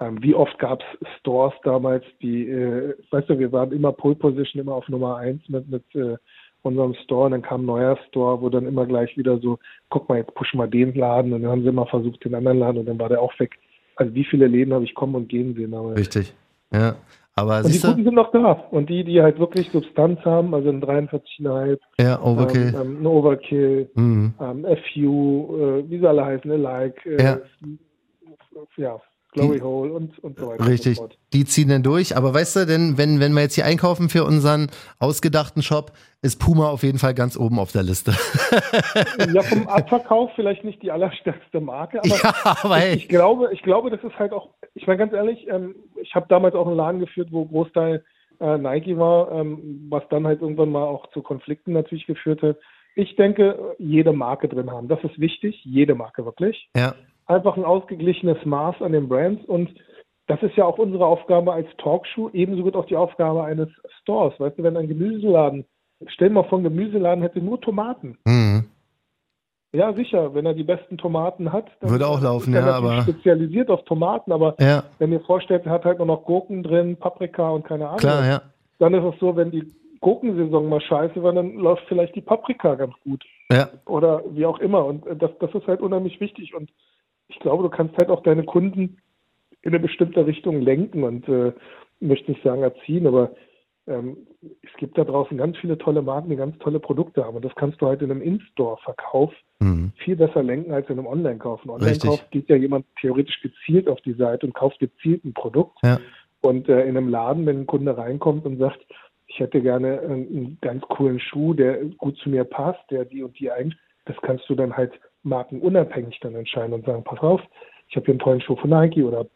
B: ähm, wie oft gab es Stores damals, die, äh, weißt du, wir waren immer Pole Position, immer auf Nummer eins mit, mit äh, unserem Store und dann kam ein neuer Store, wo dann immer gleich wieder so, guck mal, jetzt pushen wir den Laden und dann haben sie immer versucht, den anderen Laden und dann war der auch weg. Also wie viele Läden habe ich kommen und gehen sehen damals.
C: Richtig. Ja. Aber
B: Und die Guten sind noch da. Und die, die halt wirklich Substanz haben, also ein 43,5,
C: ja, Overkill.
B: ähm, ähm, ein Overkill,
C: Mhm.
B: ähm, FU, äh, wie sie alle heißen, Alike, äh,
C: Ja.
B: ja, Glory
C: Die-
B: Hole und, und so weiter.
C: Richtig,
B: so
C: die ziehen dann durch. Aber weißt du, denn wenn, wenn wir jetzt hier einkaufen für unseren ausgedachten Shop, ist Puma auf jeden Fall ganz oben auf der Liste.
B: Ja, vom Abverkauf vielleicht nicht die allerstärkste Marke, aber
C: ja, aber hey.
B: ich glaube, ich glaube, das ist halt auch, ich meine ganz ehrlich, ähm, ich habe damals auch einen Laden geführt, wo Großteil äh, Nike war, ähm, was dann halt irgendwann mal auch zu Konflikten natürlich geführt hat. Ich denke, jede Marke drin haben. Das ist wichtig, jede Marke wirklich.
C: Ja,
B: einfach ein ausgeglichenes Maß an den Brands und das ist ja auch unsere Aufgabe als Talkshow, ebenso gut auch die Aufgabe eines Stores. Weißt du, wenn ein Gemüseladen, stell mal vor, ein Gemüseladen hätte nur Tomaten.
C: mhm.
B: Ja, sicher, wenn er die besten Tomaten hat, dann
C: Würde auch laufen,
B: ist er
C: ja, aber-
B: spezialisiert auf Tomaten, aber
C: ja,
B: wenn ihr vorstellt, er hat halt nur noch Gurken drin, Paprika und keine Ahnung,
C: klar, ja.
B: dann ist es so, wenn die Gurkensaison mal scheiße war, dann läuft vielleicht die Paprika ganz gut
C: Ja,
B: oder wie auch immer. Und äh, das, das ist halt unheimlich wichtig. Und ich glaube, du kannst halt auch deine Kunden in eine bestimmte Richtung lenken und äh, möchte nicht sagen erziehen, aber ähm, es gibt da draußen ganz viele tolle Marken, die ganz tolle Produkte haben. Und das kannst du halt in einem In-Store-Verkauf
C: mhm.
B: viel besser lenken als in einem Online-Kauf.
C: Richtig.
B: Online-Kauf geht ja jemand theoretisch gezielt auf die Seite und kauft gezielt ein Produkt.
C: ja,
B: Und äh, in einem Laden, wenn ein Kunde reinkommt und sagt, ich hätte gerne äh, einen ganz coolen Schuh, der gut zu mir passt, der die und die ein, das kannst du dann halt markenunabhängig dann entscheiden und sagen, pass auf, ich habe hier einen tollen Schuh von Nike oder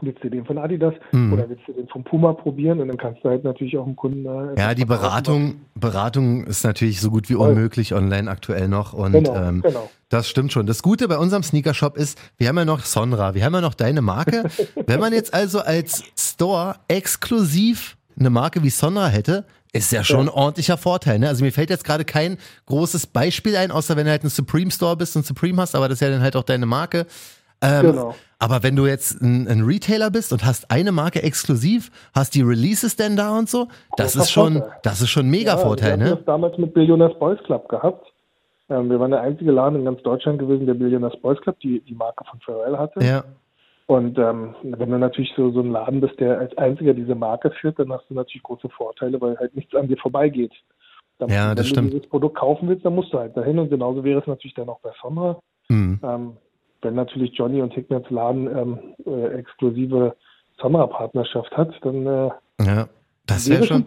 B: willst du den von Adidas
C: Mhm.
B: oder willst du den von Puma probieren und dann kannst du halt natürlich auch dem Kunden äh,
C: ja, die Beratung, Beratung ist natürlich so gut wie unmöglich online aktuell noch und
B: Genau,
C: ähm,
B: genau.
C: das stimmt schon. Das Gute bei unserem Sneaker-Shop ist, wir haben ja noch Sonra, wir haben ja noch deine Marke. Wenn man jetzt also als Store exklusiv eine Marke wie Sonra hätte, Ist ja schon ein ordentlicher Vorteil, ne? Also mir fällt jetzt gerade kein großes Beispiel ein, außer wenn du halt ein Supreme Store bist und Supreme hast, aber das ist ja dann halt auch deine Marke. Ähm,
B: Genau.
C: Aber wenn du jetzt ein, ein Retailer bist und hast eine Marke exklusiv, hast die Releases denn da und so, das ist schon,
B: Vorteil.
C: das ist schon ein mega
B: Ja,
C: Vorteil,
B: wir
C: ne?
B: das damals mit Billionaires Boys Club gehabt. Ähm, wir waren der einzige Laden in ganz Deutschland gewesen, der Billionaires Boys Club, die die Marke von Pharrell hatte.
C: Ja,
B: Und ähm, wenn du natürlich so, so ein Laden bist, der als einziger diese Marke führt, dann hast du natürlich große Vorteile, weil halt nichts an dir vorbeigeht. Dann,
C: Ja,
B: wenn
C: das
B: du
C: stimmt.
B: dieses Produkt kaufen willst, dann musst du halt dahin. Und genauso wäre es natürlich dann auch bei Sonra.
C: hm.
B: Ähm, wenn natürlich Johnny und Hickmans Laden ähm, äh, exklusive Sonra-Partnerschaft hat, dann äh,
C: ja. Das
B: wäre schon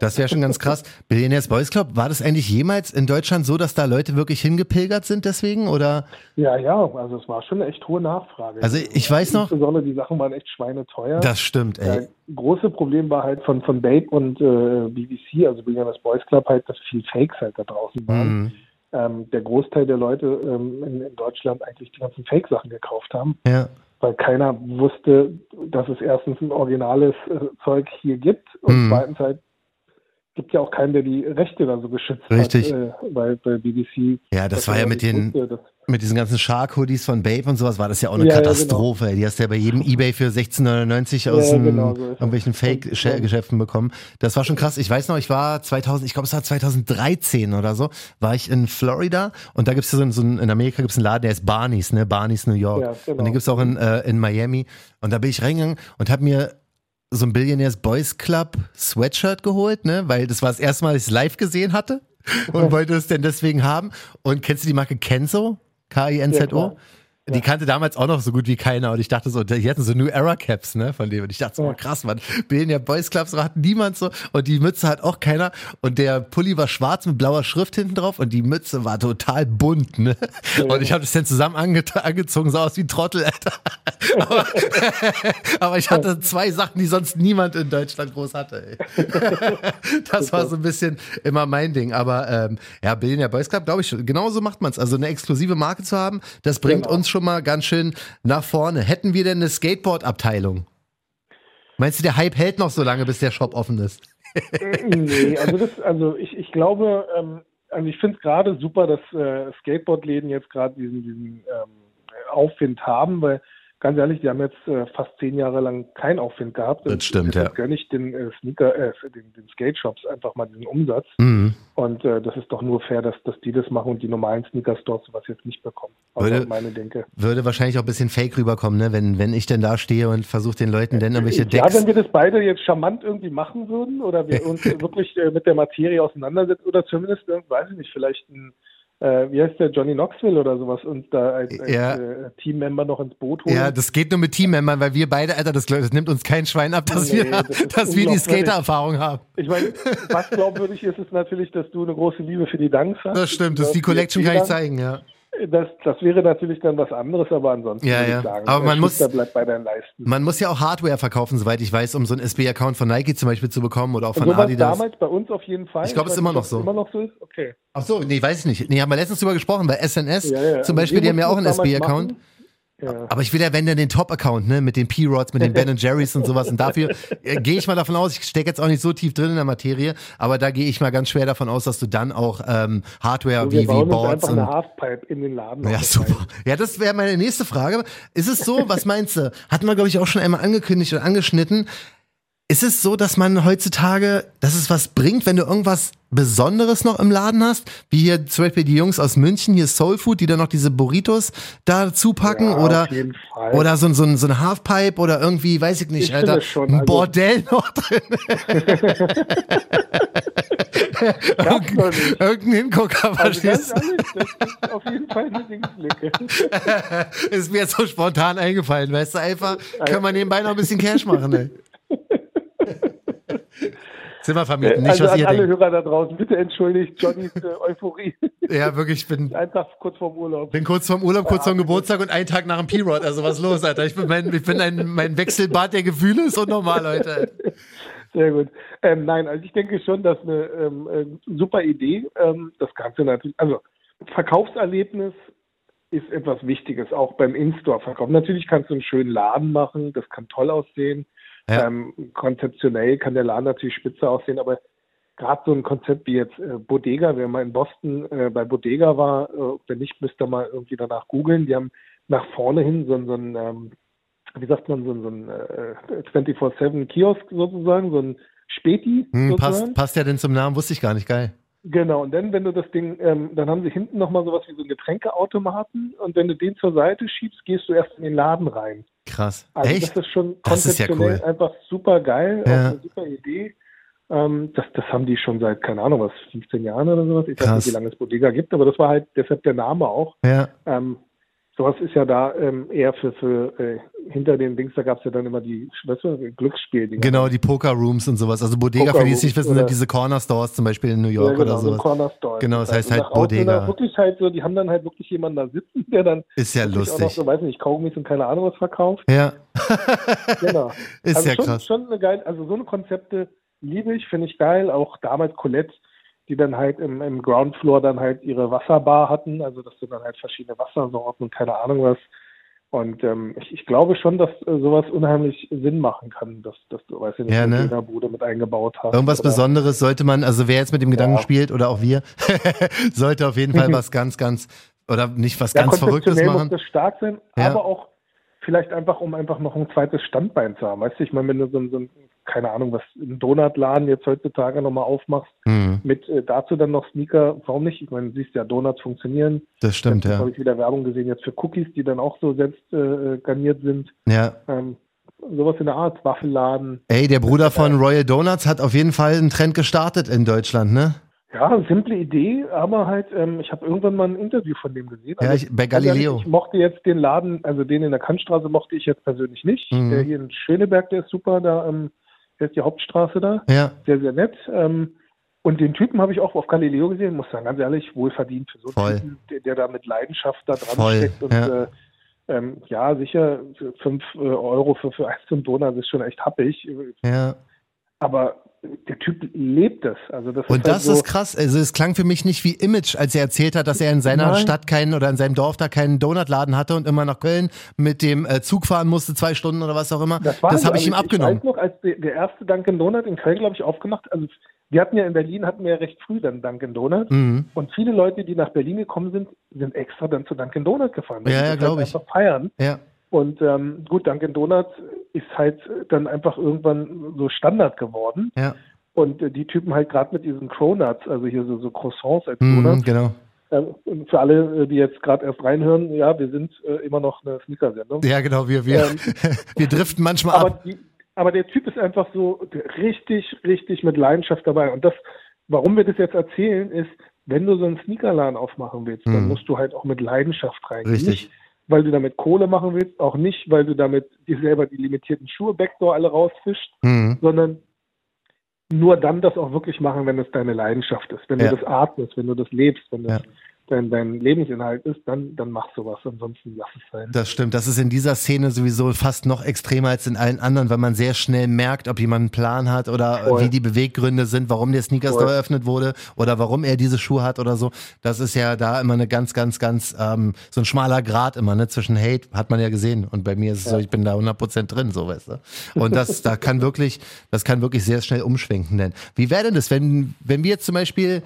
C: das wäre schon ganz krass. Billionaires Boys Club, war das eigentlich jemals in Deutschland so, dass da Leute wirklich hingepilgert sind deswegen oder?
B: Ja, ja, also es war schon eine echt hohe Nachfrage.
C: Also ich weiß noch,
B: Insbesondere die Sachen waren echt schweineteuer.
C: das stimmt, ey.
B: Äh, große Problem war halt von, von Babe und äh, BBC, also Billionaires Boys Club, halt, dass viel Fakes halt da draußen waren.
C: Mhm.
B: Ähm, der Großteil der Leute ähm, in, in Deutschland eigentlich die ganzen Fake-Sachen gekauft haben,
C: Ja,
B: weil keiner wusste, dass es erstens ein originales äh, Zeug hier gibt und
C: Mhm.
B: zweitens halt gibt ja auch keinen, der die Rechte da so geschützt
C: Richtig.
B: hat, äh, weil bei BBC.
C: Ja, das war ja mit den-
B: wusste,
C: mit diesen ganzen Shark-Hoodies von Babe und sowas war das ja auch eine
B: Ja, ja,
C: Katastrophe. ey. Die hast du ja bei jedem Ebay für 16,99 aus
B: Ja, genau, so es.
C: irgendwelchen Fake-Geschäften bekommen. Das war schon krass. Ich weiß noch, ich war 2000, ich glaube, es war 2013 oder so, war ich in Florida und da gibt's ja so, ein- so in Amerika gibt's einen Laden, der ist Barney's, ne? Barney's New York.
B: Ja, genau.
C: Und den gibt's auch in, äh, in Miami. Und da bin ich reingegangen und habe mir so ein Billionaires Boys Club Sweatshirt geholt, ne? Weil das war das erste Mal, dass ich es live gesehen hatte und wollte es denn deswegen haben. Und kennst du die Marke Kenzo?
B: Ja,
C: K-I-N-Z-O?
B: klar.
C: Die kannte damals auch noch so gut wie keiner und ich dachte so, die hatten so New Era Caps, ne, von dem und ich dachte so,
B: Ja.
C: oh, krass, man, Billionaire Boys Clubs so hat niemand so und die Mütze hat auch keiner und der Pulli war schwarz mit blauer Schrift hinten drauf und die Mütze war total bunt, ne, und ich habe das dann zusammen ange angezogen, sah aus wie ein Trottel, Alter. aber, aber ich hatte zwei Sachen, die sonst niemand in Deutschland groß hatte, ey. das war so ein bisschen immer mein Ding, aber ähm, ja, Billionaire Boys Club, glaube ich, genauso macht man's. Also eine exklusive Marke zu haben, das bringt
B: Genau.
C: uns schon mal ganz schön nach vorne. Hätten wir denn eine Skateboard-Abteilung? Meinst du, der Hype hält noch so lange, bis der Shop offen ist?
B: Äh, nee, also das, also ich, ich glaube, ähm, also ich finde es gerade super, dass äh, Skateboardläden jetzt gerade diesen, diesen ähm, Aufwind haben, weil ganz ehrlich, die haben jetzt äh, fast zehn Jahre lang keinen Aufwind gehabt.
C: Das stimmt, ja.
B: Gönne ich den äh, Sneaker, äh, den, den Skate-Shops einfach mal diesen Umsatz.
C: Mhm.
B: Und äh, das ist doch nur fair, dass, dass die das machen und die normalen Sneaker-Stores sowas jetzt nicht bekommen. Also
C: Würde-
B: meine Denke.
C: Würde wahrscheinlich auch ein bisschen fake rüberkommen, ne? wenn, wenn ich denn da stehe und versuche den Leuten dann irgendwelche
B: Ja,
C: Decks.
B: wenn wir das beide jetzt charmant irgendwie machen würden oder wir uns wirklich äh, mit der Materie auseinandersetzen oder zumindest, äh, weiß ich nicht, vielleicht ein, äh, wie heißt der, Johnny Knoxville oder sowas und da als, als
C: Ja.
B: äh, Teammember noch ins Boot holen.
C: Ja, das geht nur mit Teammembern, weil wir beide, Alter, das, das nimmt uns kein Schwein ab, dass
B: Nee,
C: wir,
B: das
C: dass wir die. Skater-Erfahrung haben.
B: ich meine, was glaubwürdig ist, ist natürlich, dass du eine große Liebe für die Dunks hast.
C: Das stimmt, das ist die Collection kann ich zeigen, ja.
B: Das, das wäre natürlich dann was anderes, aber ansonsten
C: Ja,
B: würde
C: ja.
B: ich sagen,
C: Aber man muss-
B: Schuster bleibt bei deinen Leisten.
C: Man muss ja auch Hardware verkaufen, soweit ich weiß, um so einen SB-Account von Nike zum Beispiel zu bekommen oder auch von
B: so
C: Adidas.
B: damals bei uns auf jeden Fall.
C: Ich glaub, es ist immer noch so.
B: Immer noch so ist? Okay.
C: Ach so, nee, weiß ich nicht. Nee, haben wir letztens drüber gesprochen, bei SNS
B: Ja, ja.
C: zum Beispiel, die haben ja auch einen SB-Account.
B: Ja.
C: Aber ich will ja, wenn dann den Top-Account, ne, mit den P-Rods, mit den Ben Jerry's und sowas. Und dafür äh, gehe ich mal davon aus, ich stecke jetzt auch nicht so tief drin in der Materie, aber da gehe ich mal ganz schwer davon aus, dass du dann auch ähm, Hardware
B: wir
C: wie, wie
B: bauen uns
C: Boards
B: einfach
C: und
B: eine Halfpipe in den Laden.
C: Ja, super. Ja, das wäre meine nächste Frage. Ist es so, was meinst du? Hatten wir, glaube ich, auch schon einmal angekündigt und angeschnitten. Ist es so, dass man heutzutage, dass es was bringt, wenn du irgendwas Besonderes noch im Laden hast? Wie hier zum Beispiel die Jungs aus München, hier Soul Food, die dann noch diese Burritos dazu packen
B: Ja,
C: oder,
B: auf jeden Fall.
C: oder so, ein- so, so ein Halfpipe oder irgendwie, weiß ich nicht,
B: Ich
C: Alter,
B: schon,
C: ein
B: also-
C: Bordell noch drin.
B: Nicht.
C: Irgendein Hingucker,
B: Also
C: verstehst
B: ehrlich, das ist auf jeden Fall eine Dingslücke.
C: Ist mir jetzt so spontan eingefallen, weißt du, einfach, können wir nebenbei noch ein bisschen Cash machen, ey. Zimmer vermieten, nicht
B: also
C: was
B: an
C: ihr
B: alle
C: denkt.
B: Hörer da draußen, bitte entschuldigt Johnnys äh, Euphorie.
C: Ja, wirklich, ich bin,
B: Einfach kurz vorm Urlaub.
C: bin kurz vorm Urlaub, kurz vorm Geburtstag und einen Tag nach dem P-Rod. Also was los, Alter? Ich bin, mein, ich bin ein, mein Wechselbad der Gefühle ist unnormal, Leute.
B: Sehr gut. Ähm, nein, also ich denke schon, dass eine ähm, äh, super Idee. Ähm, das Ganze natürlich, also Verkaufserlebnis ist etwas Wichtiges, auch beim In-Store-Verkauf. Natürlich kannst du einen schönen Laden machen, das kann toll aussehen.
C: Ja.
B: Ähm, konzeptionell kann der Laden natürlich spitze aussehen, aber gerade so ein Konzept wie jetzt äh, Bodega, wenn man in Boston äh, bei Bodega war, äh, wenn nicht, müsst ihr mal irgendwie danach googeln. Die haben nach vorne hin so, so ein, ähm, wie sagt man, so, so ein äh, 24-7-Kiosk sozusagen, so ein Späti.
C: Hm, passt, passt ja denn zum Namen, wusste ich gar nicht, geil.
B: Genau, und dann, wenn du das Ding, ähm, dann haben sie hinten nochmal sowas wie so einen Getränkeautomaten und wenn du den zur Seite schiebst, gehst du erst in den Laden rein.
C: Krass.
B: Also
C: Echt?
B: das ist schon
C: ist ja
B: konzeptionell
C: cool.
B: einfach super geil,
C: Ja.
B: auch eine super Idee. Ähm, das, das haben die schon seit, keine Ahnung, was, 15 Jahren oder sowas. Ich weiß
C: Krass.
B: nicht, wie lange es Bodega gibt, aber das war halt deshalb der Name auch.
C: Ja,
B: Ähm, sowas ist ja da ähm, eher für, für äh, hinter den Dings, da gab es ja dann immer die weißt du, Glücksspiel.
C: genau, die Poker-Rooms und sowas. Also Bodega, für die es nicht wissen, sind diese Corner-Stores zum Beispiel in New York
B: ja, genau,
C: oder
B: so
C: sowas.
B: Corner Store.
C: Genau, das heißt halt Bodega.
B: Wirklich halt so, die haben dann halt wirklich jemanden da sitzen, der dann
C: Ist ja
B: wirklich auch noch
C: lustig.
B: so, weiß nicht, Kaugummis und keine Ahnung was verkauft.
C: Ja,
B: Genau.
C: ist
B: also
C: ja
B: schon,
C: krass.
B: schon eine geil, also so eine Konzepte liebe ich, finde ich geil. Auch damals Colette, die dann halt im, im Ground Floor dann halt ihre Wasserbar hatten, also dass du dann halt verschiedene Wassersorten und keine Ahnung was. Und ähm, ich, ich glaube schon, dass äh, sowas unheimlich Sinn machen kann, dass, dass du, weißt du, nicht,
C: Ja,
B: eine
C: ne?
B: Dönerbude mit eingebaut hast.
C: Irgendwas
B: oder-
C: Besonderes sollte man, also wer jetzt mit dem Gedanken
B: Ja.
C: spielt oder auch wir, sollte auf jeden Fall was ganz, ganz, oder nicht was
B: Ja,
C: ganz Verrücktes machen.
B: muss das stark sein,
C: Ja.
B: aber auch vielleicht einfach, um einfach noch ein zweites Standbein zu haben. Weißt du, ich meine, wenn du so, so ein, keine Ahnung, was einen Donutladen jetzt heutzutage nochmal aufmachst,
C: Hm,
B: mit äh, dazu dann noch Sneaker, warum nicht? Ich meine, du siehst ja, Donuts funktionieren.
C: das stimmt,
B: Jetzt
C: ja.
B: habe ich wieder Werbung gesehen jetzt für Cookies, die dann auch so selbst äh, garniert sind.
C: Ja.
B: Ähm, sowas in der Art, Waffelladen.
C: Ey, der Bruder von Royal Donuts hat auf jeden Fall einen Trend gestartet in Deutschland, ne?
B: Ja, simple Idee, aber halt, ähm, ich habe irgendwann mal ein Interview von dem gesehen.
C: Ja, ich, bei Galileo.
B: Ich mochte jetzt den Laden, also den in der Kantstraße mochte ich jetzt persönlich nicht.
C: Mhm.
B: Der hier in Schöneberg, der ist super, da ähm, der ist die Hauptstraße da.
C: Ja,
B: Sehr, sehr nett. Ähm, und den Typen habe ich auch auf Galileo gesehen, muss sagen, ganz ehrlich, wohlverdient für so einen. Typen, der, der da mit Leidenschaft da dran
C: Voll,
B: steckt. Und
C: ja.
B: äh, ähm, ja, sicher, für fünf äh, Euro für, für zum Donut ist schon echt happig.
C: ja.
B: Aber der Typ lebt es. Also das
C: Und
B: ist
C: das
B: halt so,
C: ist krass. Also es klang für mich nicht wie Image, als er erzählt hat, dass er in seiner
B: Nein.
C: Stadt keinen oder in seinem Dorf da keinen Donutladen hatte und immer nach Köln mit dem äh, Zug fahren musste, zwei Stunden oder was auch immer. Das,
B: so.
C: habe ich ihm abgenommen.
B: Ich weiß noch, als der, erste Dunkin' Donut in Köln, glaube ich, aufgemacht, also wir hatten ja in Berlin, hatten wir ja recht früh dann Dunkin' Donut.
C: Mhm.
B: Und viele Leute, die nach Berlin gekommen sind, sind extra dann zu Dunkin' Donut gefahren.
C: Ja, ja,
B: das
C: glaub
B: halt
C: ich.
B: Einfach feiern.
C: Ja,
B: Und ähm, gut, Dunkin' Donut ist halt dann einfach irgendwann so Standard geworden.
C: ja.
B: Und äh, die Typen halt gerade mit diesen Cronuts, also hier so, so Croissants als
C: Mhm,
B: Donuts.
C: genau.
B: Ähm, und für alle, äh, die jetzt gerade erst reinhören, ja, wir sind äh, immer noch eine Sneaker-Sendung.
C: Ja, genau. Wir, wir,
B: Ähm,
C: wir driften manchmal
B: aber,
C: ab.
B: die, aber der Typ ist einfach so richtig, richtig mit Leidenschaft dabei. Und das, warum wir das jetzt erzählen, ist, wenn du so einen Sneakerladen aufmachen willst, dann
C: Mhm.
B: musst du halt auch mit Leidenschaft rein.
C: Richtig.
B: Nicht, weil du damit Kohle machen willst, auch nicht, weil du damit dir selber die limitierten Schuhe Backdoor alle rausfischst,
C: Mhm.
B: sondern nur dann das auch wirklich machen, wenn es deine Leidenschaft ist, wenn
C: Ja.
B: du das atmest, wenn du das lebst, wenn das
C: Ja.
B: Dein, dein Lebensinhalt ist, dann, dann mach sowas, ansonsten lass es sein.
C: Das stimmt. Das ist in dieser Szene sowieso fast noch extremer als in allen anderen, weil man sehr schnell merkt, ob jemand einen Plan hat oder
B: Voll.
C: wie die Beweggründe sind, warum der Sneaker Store
B: Voll.
C: eröffnet wurde oder warum er diese Schuhe hat oder so. Das ist ja da immer eine ganz, ganz, ganz, ähm, so ein schmaler Grad immer, ne? Zwischen Hate, hat man ja gesehen. Und bei mir ist es so, ich bin da 100% drin, so, weißt du. Und das, da kann wirklich, das kann wirklich sehr schnell umschwenken. Denn wie wäre denn das, wenn, wenn wir jetzt zum Beispiel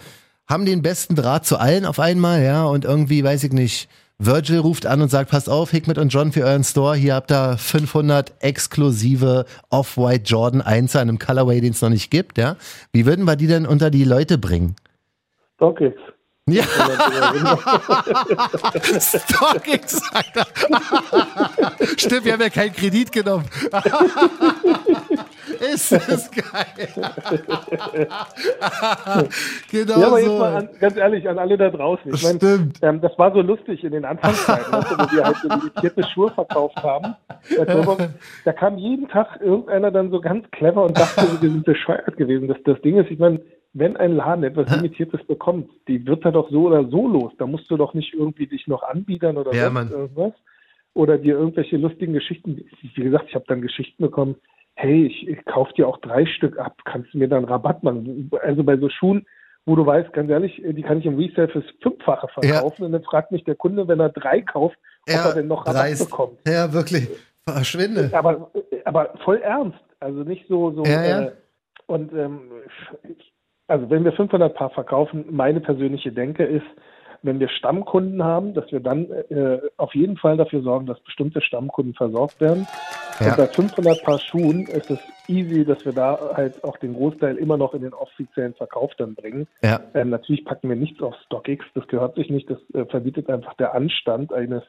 C: haben den besten Draht zu allen auf einmal, ja, und irgendwie, weiß ich nicht, Virgil ruft an und sagt, passt auf, Hickmet und John für euren Store, hier habt ihr 500 exklusive Off-White Jordan 1 an einem Colorway, den es noch nicht gibt, ja. Wie würden wir die denn unter die Leute bringen?
B: Okay.
C: Ja, StockX, sagt er. Stimmt, wir haben ja keinen Kredit genommen. Ist das geil. genau
B: Ja, aber jetzt
C: so.
B: mal an, ganz ehrlich an alle da draußen. Ich meine,
C: Stimmt.
B: ähm, das war so lustig in den Anfangszeiten, weißt du, wo wir halt so limitierte Schuhe verkauft haben. Da kam- Da kam jeden Tag irgendeiner dann so ganz clever und dachte, wir sind bescheuert gewesen. Das, das Ding ist, ich meine, wenn ein Laden etwas Limitiertes bekommt, die wird er doch so oder so los. Da musst du doch nicht irgendwie dich noch anbiedern oder
C: Ja,
B: irgendwas. Oder dir irgendwelche lustigen Geschichten. Wie gesagt, ich habe dann Geschichten bekommen, hey, ich, ich kaufe dir auch drei Stück ab, kannst du mir dann Rabatt machen? Also bei so Schuhen, wo du weißt, ganz ehrlich, die kann ich im Resale fürs Fünffache verkaufen. Und dann fragt mich der Kunde, wenn er drei kauft, ob er denn noch Rabatt
C: dreist.
B: bekommt.
C: Ja, wirklich. Verschwinde.
B: Aber, aber voll ernst. Also nicht so, so
C: Ja, ja.
B: Äh, und ähm, also wenn wir 500 Paar verkaufen, meine persönliche Denke ist, wenn wir Stammkunden haben, dass wir dann äh, auf jeden Fall dafür sorgen, dass bestimmte Stammkunden versorgt werden. Ja. Und bei 500 Paar Schuhen ist es easy, dass wir da halt auch den Großteil immer noch in den offiziellen Verkauf dann bringen. Ja. Ähm, natürlich packen wir nichts auf StockX, das gehört sich nicht, das äh, verbietet einfach der Anstand eines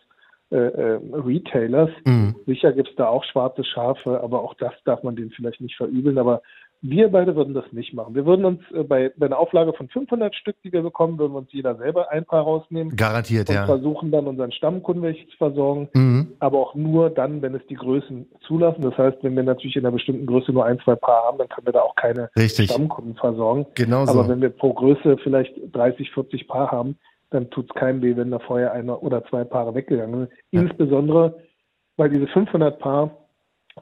B: äh, äh, Retailers. Mhm. Sicher gibt es da auch schwarze Schafe, aber auch das darf man denen vielleicht nicht verübeln. Aber wir beide würden das nicht machen. Wir würden uns äh, bei, bei einer Auflage von 500 Stück, die wir bekommen, würden wir uns jeder selber ein paar rausnehmen.
C: Garantiert,
B: und
C: ja.
B: versuchen dann unseren Stammkunden welche zu versorgen. Mhm. Aber auch nur dann, wenn es die Größen zulassen. Das heißt, wenn wir natürlich in einer bestimmten Größe nur ein, zwei Paar haben, dann können wir da auch keine
C: Richtig.
B: Stammkunden versorgen.
C: Genau
B: so. Aber wenn wir pro Größe vielleicht 30, 40 Paar haben, dann tut es keinem weh, wenn da vorher einer oder zwei Paare weggegangen sind. Ja. Insbesondere, weil diese 500 Paar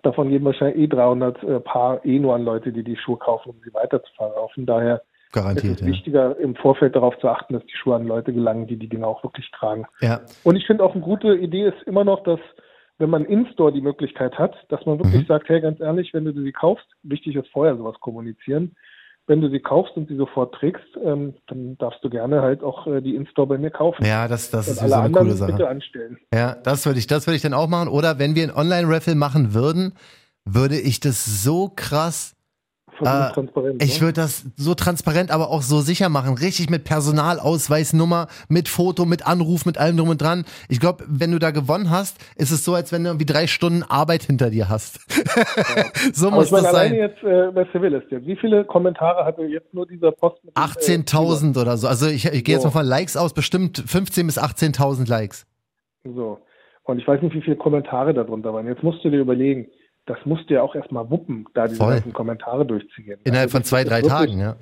B: Davon gehen wahrscheinlich eh 300 äh, Paar eh nur an Leute, die die Schuhe kaufen, um sie weiter zu verkaufen. Daher
C: Garantiert,
B: ist es ja. wichtiger, im Vorfeld darauf zu achten, dass die Schuhe an Leute gelangen, die die Dinge auch wirklich tragen.
C: Ja.
B: Und ich finde auch eine gute Idee ist immer noch, dass wenn man in-store die Möglichkeit hat, dass man wirklich mhm. sagt, hey, ganz ehrlich, wenn du sie kaufst, wichtig ist vorher sowas kommunizieren, wenn du sie kaufst und sie sofort trägst, ähm, dann darfst du gerne halt auch äh, die In-Store bei mir kaufen.
C: Ja, das, das ist so eine coole Sache. Bitte anstellen. Ja, das würde ich, das würde ich dann auch machen. Oder wenn wir ein Online-Raffle machen würden, würde ich das so krass transparent, ich ne? würde das so transparent, aber auch so sicher machen. Richtig mit Personalausweisnummer, mit Foto, mit Anruf, mit allem drum und dran. Ich glaube, wenn du da gewonnen hast, ist es so, als wenn du irgendwie drei Stunden Arbeit hinter dir hast. Ja. so aber muss ich meine, das sein.
B: jetzt äh, bei Civilist. Wie viele Kommentare hatte jetzt nur dieser Post?
C: 18.000 äh, oder so. Also ich, ich gehe so. jetzt mal von Likes aus, bestimmt 15.000 bis 18.000 Likes.
B: So. Und ich weiß nicht, wie viele Kommentare darunter waren. Jetzt musst du dir überlegen, das musst du ja auch erstmal wuppen, da diese ganzen Kommentare durchzugehen.
C: Innerhalb also, von zwei, drei Tagen, ja.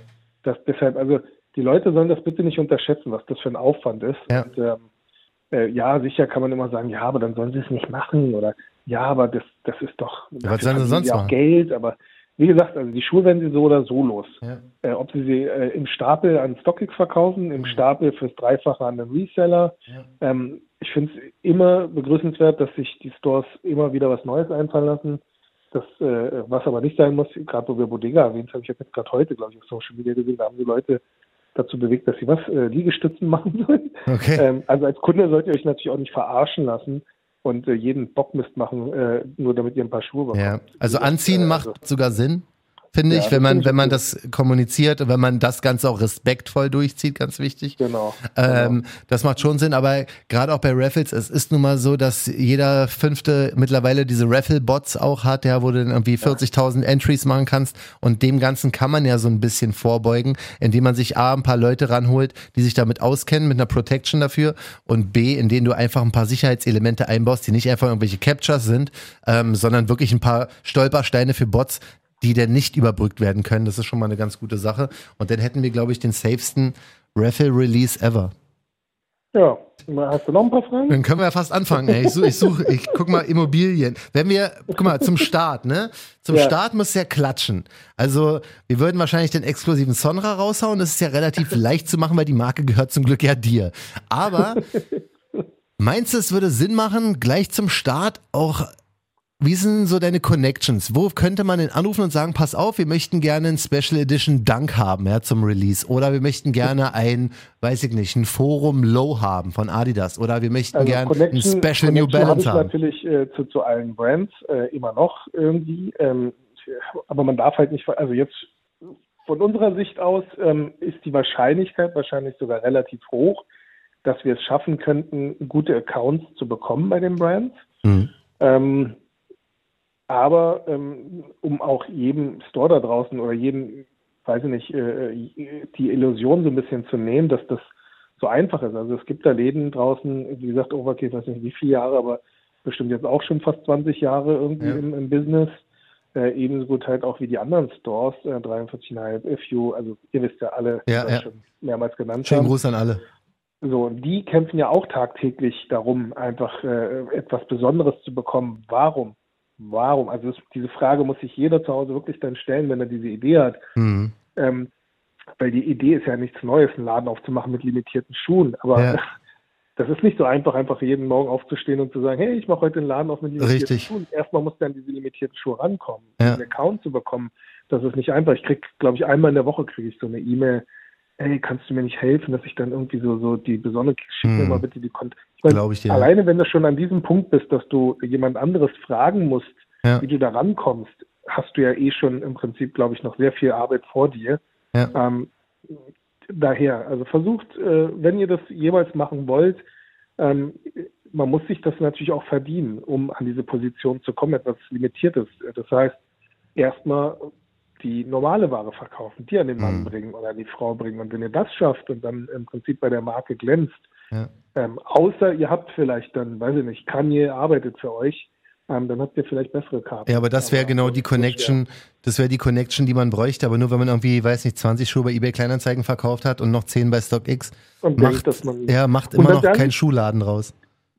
B: Das, deshalb, also die Leute sollen das bitte nicht unterschätzen, was das für ein Aufwand ist.
C: Ja.
B: Und, ähm, äh, ja, sicher kann man immer sagen, ja, aber dann sollen sie es nicht machen oder ja, aber das, das ist doch
C: ja, was sollen sie sonst
B: auch Geld, aber wie gesagt, also die Schuhe werden sie so oder so los. Ja. Äh, ob sie sie äh, im Stapel an StockX verkaufen, im Stapel fürs Dreifache an den Reseller. Ja. Ähm, ich finde es immer begrüßenswert, dass sich die Stores immer wieder was Neues einfallen lassen. Das, äh, was aber nicht sein muss, gerade wo wir Bodega erwähnt haben, ich habe jetzt gerade heute, glaube ich, auf Social Media gesehen, da haben die Leute dazu bewegt, dass sie was äh, Liegestützen machen sollen.
C: Okay.
B: Ähm, also als Kunde sollt ihr euch natürlich auch nicht verarschen lassen und äh, jeden Bockmist machen, äh, nur damit ihr ein paar Schuhe bekommt.
C: Ja, also anziehen äh, macht also, sogar Sinn finde ja, ich, wenn man, wenn man das kommuniziert und wenn man das Ganze auch respektvoll durchzieht, ganz wichtig.
B: Genau.
C: Ähm, genau. Das macht schon Sinn, aber gerade auch bei Raffles, es ist nun mal so, dass jeder fünfte mittlerweile diese Raffle-Bots auch hat, ja, wo du dann irgendwie 40.000 Entries machen kannst und dem Ganzen kann man ja so ein bisschen vorbeugen, indem man sich A, ein paar Leute ranholt, die sich damit auskennen, mit einer Protection dafür und B, indem du einfach ein paar Sicherheitselemente einbaust, die nicht einfach irgendwelche Captures sind, ähm, sondern wirklich ein paar Stolpersteine für Bots, die dann nicht überbrückt werden können. Das ist schon mal eine ganz gute Sache. Und dann hätten wir, glaube ich, den safesten Raffle-Release ever.
B: Ja, hast du noch ein paar Fragen?
C: Dann können wir ja fast anfangen. Ey. Ich suche, ich, such, ich guck mal Immobilien. Wenn wir, guck mal, zum Start, ne? Zum ja. Start muss ja klatschen. Also, wir würden wahrscheinlich den exklusiven Sonra raushauen. Das ist ja relativ leicht zu machen, weil die Marke gehört zum Glück ja dir. Aber meinst du, es würde Sinn machen, gleich zum Start auch wie sind so deine Connections? Wo könnte man denn anrufen und sagen, pass auf, wir möchten gerne ein Special Edition Dunk haben, ja, zum Release. Oder wir möchten gerne ein, weiß ich nicht, ein Forum Low haben von Adidas. Oder wir möchten also gerne ein Special New Balance
B: haben. natürlich äh, zu, zu allen Brands äh, immer noch irgendwie. Ähm, aber man darf halt nicht, also jetzt von unserer Sicht aus ähm, ist die Wahrscheinlichkeit wahrscheinlich sogar relativ hoch, dass wir es schaffen könnten, gute Accounts zu bekommen bei den Brands. Mhm. Ähm, aber ähm, um auch jedem Store da draußen oder jedem, weiß ich nicht, äh, die Illusion so ein bisschen zu nehmen, dass das so einfach ist. Also es gibt da Läden draußen, wie gesagt, Overkill, ich weiß nicht wie viele Jahre, aber bestimmt jetzt auch schon fast 20 Jahre irgendwie ja. im, im, Business. Äh, ebenso gut halt auch wie die anderen Stores, äh, 43,5, If You, also ihr wisst ja alle,
C: ja, ja.
B: schon mehrmals genannt
C: Schönen Gruß an alle.
B: So, und die kämpfen ja auch tagtäglich darum, einfach äh, etwas Besonderes zu bekommen. Warum? Warum? Also das, diese Frage muss sich jeder zu Hause wirklich dann stellen, wenn er diese Idee hat. Mhm. Ähm, weil die Idee ist ja nichts Neues, einen Laden aufzumachen mit limitierten Schuhen. Aber ja. das ist nicht so einfach, einfach jeden Morgen aufzustehen und zu sagen, hey, ich mache heute einen Laden auf mit limitierten
C: Richtig.
B: Schuhen. Erstmal muss dann diese limitierten Schuhe rankommen, ja. einen Account zu bekommen, das ist nicht einfach. Ich krieg, glaube ich, einmal in der Woche kriege ich so eine E-Mail, ey, kannst du mir nicht helfen, dass ich dann irgendwie so, so die besondere, schick mir
C: Hm.
B: mal bitte die Kont ich mein,
C: Glaube ich dir.
B: Alleine, wenn du schon an diesem Punkt bist, dass du jemand anderes fragen musst,
C: Ja.
B: wie du da rankommst, hast du ja eh schon im Prinzip, glaube ich, noch sehr viel Arbeit vor dir.
C: Ja.
B: Ähm, daher, also versucht, äh, wenn ihr das jeweils machen wollt, ähm, man muss sich das natürlich auch verdienen, um an diese Position zu kommen, etwas Limitiertes. Das heißt, erstmal die normale Ware verkaufen, die an den Mann
C: Mhm.
B: bringen oder an die Frau bringen. Und wenn ihr das schafft und dann im Prinzip bei der Marke glänzt,
C: Ja.
B: ähm, außer ihr habt vielleicht dann, weiß ich nicht, Kanye arbeitet für euch, ähm, dann habt ihr vielleicht bessere Karten.
C: Ja, aber das wäre genau die. Connection, das wäre die Connection, die man bräuchte, aber nur wenn man irgendwie, weiß nicht, 20 Schuhe bei eBay Kleinanzeigen verkauft hat und noch 10 bei StockX,
B: Und
C: macht,
B: denkt, man,
C: ja, macht immer noch
B: dann-
C: keinen Schuhladen raus.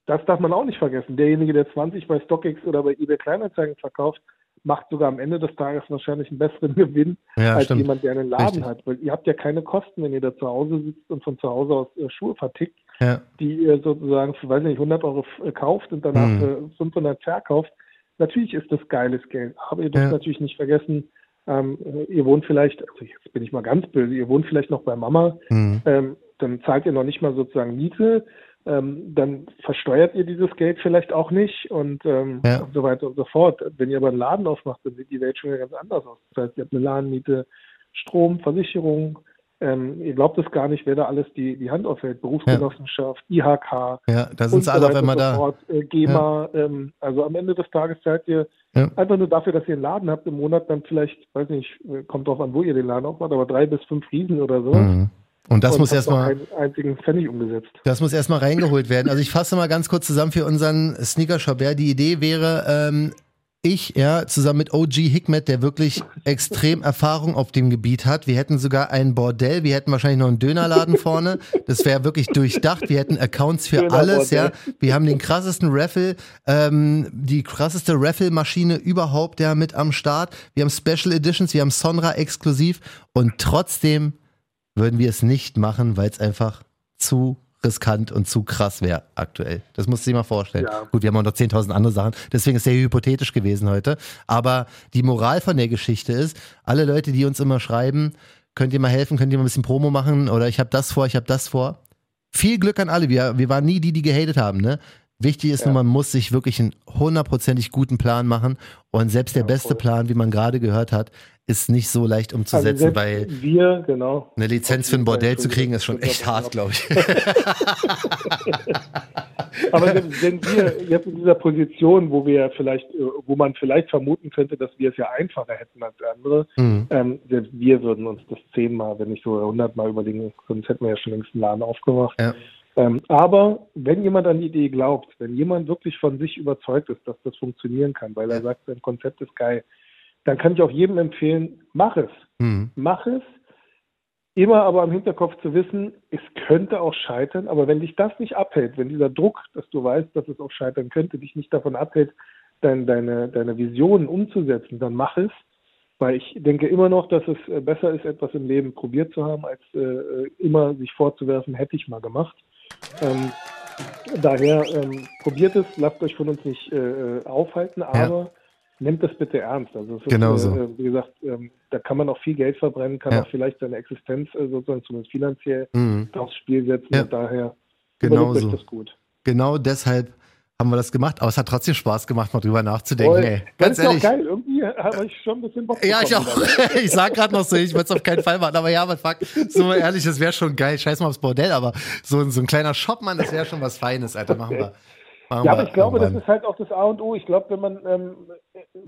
B: das darf man auch nicht vergessen. Derjenige, der 20 bei StockX oder bei eBay Kleinanzeigen verkauft, macht sogar am Ende des Tages wahrscheinlich einen besseren Gewinn
C: Ja,
B: als
C: stimmt.
B: jemand, der einen Laden
C: Richtig.
B: hat. Weil ihr habt ja keine Kosten, wenn ihr da zu Hause sitzt und von zu Hause aus äh, Schuhe vertickt,
C: Ja,
B: die ihr sozusagen für, weiß nicht, 100 Euro äh, kauft und danach für 500 verkauft. Natürlich ist das geiles Geld, aber ihr dürft
C: Ja.
B: natürlich nicht vergessen, ähm, äh, ihr wohnt vielleicht, also jetzt bin ich mal ganz böse, ihr wohnt vielleicht noch bei Mama,
C: mhm.
B: ähm, dann zahlt ihr noch nicht mal sozusagen Miete, ähm, dann versteuert ihr dieses Geld vielleicht auch nicht und, ähm,
C: Ja.
B: und so weiter und so fort. Wenn ihr aber einen Laden aufmacht, dann sieht die Welt schon wieder ganz anders aus. Das heißt, ihr habt eine Ladenmiete, Strom, Versicherung, ähm, ihr glaubt es gar nicht, wer da alles die, die Hand aufhält. Berufsgenossenschaft, IHK,
C: ja, da sind sie alle auf einmal da.
B: fort, äh, GEMA, ähm, also am Ende des Tages zahlt ihr
C: Ja.
B: einfach nur dafür, dass ihr einen Laden habt im Monat, dann vielleicht, weiß nicht, äh, kommt drauf an, wo ihr den Laden aufmacht, aber drei bis fünf Riesen oder so.
C: Mhm. Und das
B: und
C: muss erstmal,
B: einzigen Pfennig umgesetzt.
C: das muss erstmal reingeholt werden. Also ich fasse mal ganz kurz zusammen für unseren Sneaker-Shop. Ja, die Idee wäre, ähm, ich, ja, zusammen mit OG Hikmet, der wirklich extrem Erfahrung auf dem Gebiet hat. Wir hätten sogar ein Bordell, wir hätten wahrscheinlich noch einen Dönerladen vorne. Das wäre wirklich durchdacht. Wir hätten Accounts für alles, ja. Wir haben den krassesten Raffle, ähm, die krasseste Raffle-Maschine überhaupt, ja, mit am Start. Wir haben Special Editions, wir haben Sonra exklusiv und trotzdem würden wir es nicht machen, weil es einfach zu riskant und zu krass wäre aktuell. Das musst du dir mal vorstellen.
B: Ja.
C: Gut, wir haben auch noch 10.000 andere Sachen, deswegen ist sehr hypothetisch gewesen heute. Aber die Moral von der Geschichte ist, alle Leute, die uns immer schreiben, könnt ihr mal helfen, könnt ihr mal ein bisschen Promo machen oder ich habe das vor, ich habe das vor. Viel Glück an alle. Wir, wir waren nie die, die gehatet haben, ne? Wichtig ist
B: Ja.
C: nur, man muss sich wirklich einen hundertprozentig guten Plan machen. Und selbst der
B: Ja,
C: beste
B: voll.
C: Plan, wie man gerade gehört hat, ist nicht so leicht umzusetzen,
B: Also
C: weil
B: wir, genau.
C: eine Lizenz für ein Bordell zu kriegen, ist schon echt hart,
B: ab.
C: glaube ich.
B: Aber wenn, wir jetzt in dieser Position, wo wir vielleicht, äh, wo man vielleicht vermuten könnte, dass wir es ja einfacher hätten als andere,
C: Mhm.
B: ähm, wir würden uns das zehnmal, wenn nicht sogar hundertmal überlegen, sonst hätten wir ja schon längst einen Laden aufgemacht.
C: Ja.
B: Ähm, aber wenn jemand an die Idee glaubt, wenn jemand wirklich von sich überzeugt ist, dass das funktionieren kann, weil er sagt, sein Konzept ist geil, dann kann ich auch jedem empfehlen, mach es.
C: Mhm.
B: Mach es. Immer aber im Hinterkopf zu wissen, es könnte auch scheitern, aber wenn dich das nicht abhält, wenn dieser Druck, dass du weißt, dass es auch scheitern könnte, dich nicht davon abhält, dein, deine, deine Visionen umzusetzen, dann mach es. Weil ich denke immer noch, dass es äh, besser ist, etwas im Leben probiert zu haben, als äh, immer sich vorzuwerfen, hätte ich mal gemacht. Ähm, daher ähm, probiert es, lasst euch von uns nicht äh, aufhalten, aber nehmt das bitte ernst. Also es ist,
C: Genau so.
B: äh, wie gesagt, ähm, da kann man auch viel Geld verbrennen, kann
C: Ja.
B: auch vielleicht seine Existenz äh, sozusagen zumindest finanziell
C: Mhm.
B: aufs Spiel setzen.
C: Ja.
B: Und daher
C: Genau so.
B: das gut.
C: Genau deshalb haben wir das gemacht. Aber es hat trotzdem Spaß gemacht, mal drüber nachzudenken. Ey.
B: Das
C: Ganz
B: ist ja auch
C: ehrlich.
B: geil. Irgendwie habe ich schon ein bisschen Bock
C: Ja, ich auch. Ich sag gerade noch so, ich würde es auf keinen Fall machen. Aber ja, aber fuck, so mal ehrlich, das wäre schon geil. Scheiß mal aufs Bordell, aber so, so ein kleiner Shop, Mann, das wäre schon was Feines, Alter. Machen wir. Machen
B: Ja, aber ich glaube, das ist halt auch das A und O. Ich glaube, wenn man ähm,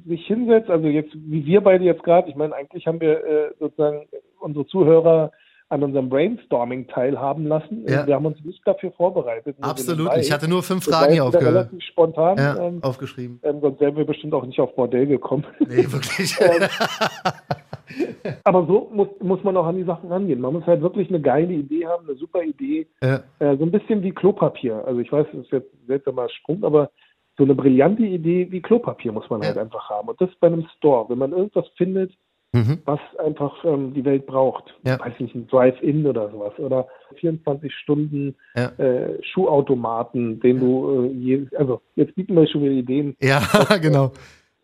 B: sich hinsetzt, also jetzt, wie wir beide jetzt gerade, ich meine, eigentlich haben wir äh, sozusagen unsere Zuhörer an unserem Brainstorming teilhaben lassen.
C: Ja.
B: Wir haben uns nicht dafür vorbereitet.
C: Absolut. Ich hatte nur fünf Fragen hier
B: wieder
C: aufge
B: relativ spontan.
C: ja,
B: ähm,
C: aufgeschrieben.
B: ähm, sonst wären wir bestimmt auch nicht auf Bordell gekommen.
C: Nee, wirklich.
B: Aber so muss, muss man auch an die Sachen rangehen. Man muss halt wirklich eine geile Idee haben, eine super Idee.
C: ja,
B: Äh, so ein bisschen wie Klopapier. Also ich weiß, das ist jetzt ein seltsamer Sprung, aber so eine brillante Idee wie Klopapier muss man
C: Ja.
B: halt einfach haben. Und das bei einem Store. Wenn man irgendwas findet,
C: mhm.
B: was einfach ähm, die Welt braucht.
C: Ja.
B: Weiß nicht, ein Drive-In oder sowas. Oder 24 Stunden
C: Ja.
B: äh, Schuhautomaten, den du äh, je, also jetzt bieten wir schon wieder Ideen.
C: Ja, genau.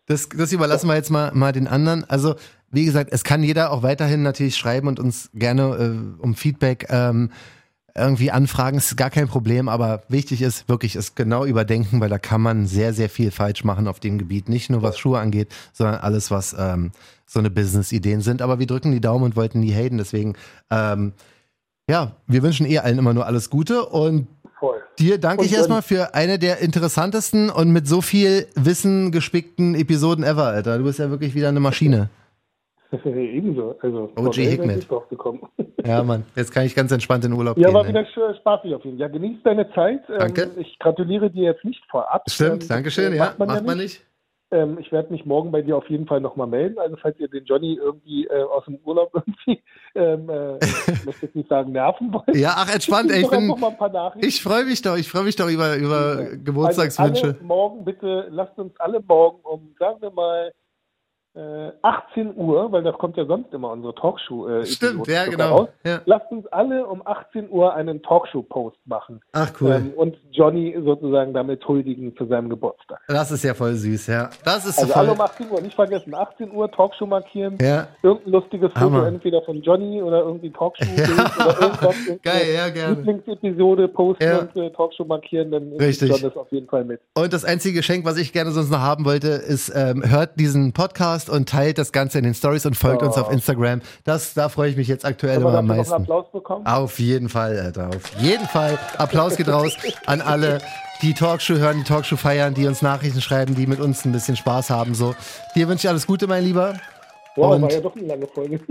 C: Das, das überlassen wir jetzt mal, mal den anderen. Also wie gesagt, es kann jeder auch weiterhin natürlich schreiben und uns gerne äh, um Feedback ähm, irgendwie anfragen, ist gar kein Problem, aber wichtig ist wirklich, es genau überdenken, weil da kann man sehr, sehr viel falsch machen auf dem Gebiet. Nicht nur was Schuhe angeht, sondern alles, was ähm, so eine Business-Ideen sind. Aber wir drücken die Daumen und wollten nie haten, deswegen, ähm, ja, wir wünschen eh allen immer nur alles Gute und dir danke ich erstmal für eine der interessantesten und mit so viel Wissen gespickten Episoden ever, Alter. Du bist ja wirklich wieder eine Maschine.
B: Ebenso. Also,
C: OG
B: gekommen.
C: Ja, Mann. Jetzt kann ich ganz entspannt in den Urlaub
B: Ja,
C: gehen.
B: war
C: ey.
B: wieder schön, spaßig auf jeden Fall. Ja, genieß deine Zeit. Ähm,
C: Danke.
B: Ich gratuliere dir jetzt nicht vorab.
C: Stimmt,
B: Ähm,
C: Dankeschön,
B: äh,
C: ja.
B: Macht man, ja nicht.
C: nicht.
B: Ähm, ich werde mich morgen bei dir auf jeden Fall nochmal melden. Also falls ihr den Johnny irgendwie äh, aus dem Urlaub irgendwie, ähm, äh, ich möchte jetzt nicht sagen, nerven wollt.
C: Ja, ach, entspannt, ey. Ich bin, ich freue mich doch, ich freue mich doch über, über
B: Also
C: Geburtstagswünsche.
B: alle morgen bitte, lasst uns alle morgen um, sagen wir mal, äh, 18 Uhr, weil das kommt ja sonst immer unsere Talkshow. Äh,
C: Stimmt, ja, genau.
B: raus.
C: Ja.
B: Lasst uns alle um 18 Uhr einen Talkshow-Post machen
C: Ach, cool.
B: ähm, und Johnny sozusagen damit huldigen zu seinem Geburtstag.
C: Das ist ja voll süß, ja. Das ist
B: Also
C: voll.
B: alle um 18 Uhr, nicht vergessen, 18 Uhr Talkshow markieren.
C: Ja.
B: Irgendein lustiges Foto
C: Hammer.
B: entweder von Johnny oder irgendwie Talkshow oder irgendwas.
C: Geil, ja, gerne.
B: Lieblingsepisode posten
C: Ja.
B: und äh, Talkshow markieren, dann
C: Richtig.
B: John das auf jeden Fall mit.
C: Und das einzige Geschenk, was ich gerne sonst noch haben wollte, ist, ähm, hört diesen Podcast und teilt das Ganze in den Stories und folgt
B: Oh.
C: uns auf Instagram. Das, da freue ich mich jetzt aktuell immer am
B: dafür noch einen
C: meisten.
B: Applaus bekommen?
C: Auf jeden Fall, Alter. Auf jeden Fall. Applaus geht raus an alle, die Talkshow hören, die Talkshow feiern, die uns Nachrichten schreiben, die mit uns ein bisschen Spaß haben. So. Dir wünsche ich alles Gute, mein Lieber.
B: Wow,
C: und-
B: war ja doch eine lange Folge.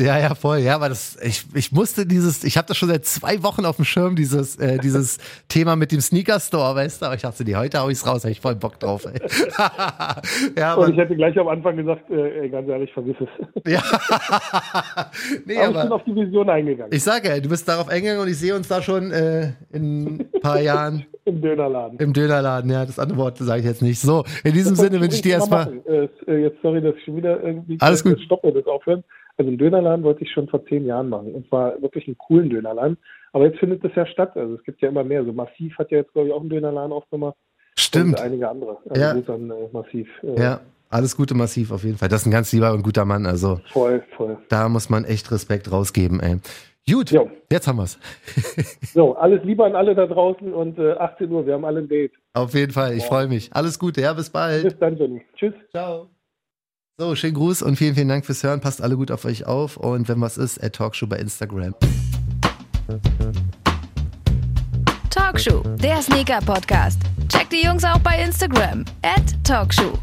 C: Ja, ja, voll. Ja, aber das, ich, ich musste dieses, ich habe das schon seit zwei Wochen auf dem Schirm, dieses, äh, dieses Thema mit dem Sneaker Store, weißt du? Aber ich dachte, nee, heute hau ich's raus, hab ich voll Bock drauf, ey. ja,
B: Und
C: aber,
B: ich hätte gleich am Anfang gesagt, äh, ey, ganz ehrlich, vergiss es.
C: ja. nee,
B: Aber ich bin
C: aber
B: auf die Vision eingegangen.
C: ich sage, ey, du bist darauf eingegangen und ich sehe uns da schon äh, in ein paar Jahren
B: Im Dönerladen.
C: im Dönerladen. Ja, das andere Wort sage ich jetzt nicht. So, in diesem Sinne wünsche ich dir erstmal.
B: machen. Äh, jetzt sorry, dass ich schon wieder irgendwie
C: Alles gut.
B: stoppe, das aufhören. Also einen Dönerladen wollte ich schon vor zehn Jahren machen. Und zwar wirklich einen coolen Dönerladen. Aber jetzt findet das ja statt. Also es gibt ja immer mehr. So Massiv hat ja jetzt, glaube ich, auch einen Dönerladen aufgemacht.
C: Stimmt.
B: Und einige andere. Also
C: Ja.
B: An äh, Massiv. Äh,
C: Ja, alles Gute massiv auf jeden Fall. Das ist ein ganz lieber und guter Mann. Also
B: Voll, voll.
C: da muss man echt Respekt rausgeben, ey. Gut,
B: Jo.
C: jetzt haben wir's.
B: So, alles Liebe an alle da draußen und äh, 18 Uhr, wir haben alle ein Date.
C: Auf jeden Fall, ich freue mich. Alles Gute, ja, bis bald.
B: Bis dann, Johnny. Tschüss.
C: Ciao. So, schönen Gruß und vielen, vielen Dank fürs Hören. Passt alle gut auf euch auf und wenn was ist, at Talkshow bei Instagram.
A: Talkshow, der Sneaker-Podcast. Checkt die Jungs auch bei Instagram. At Talkshow.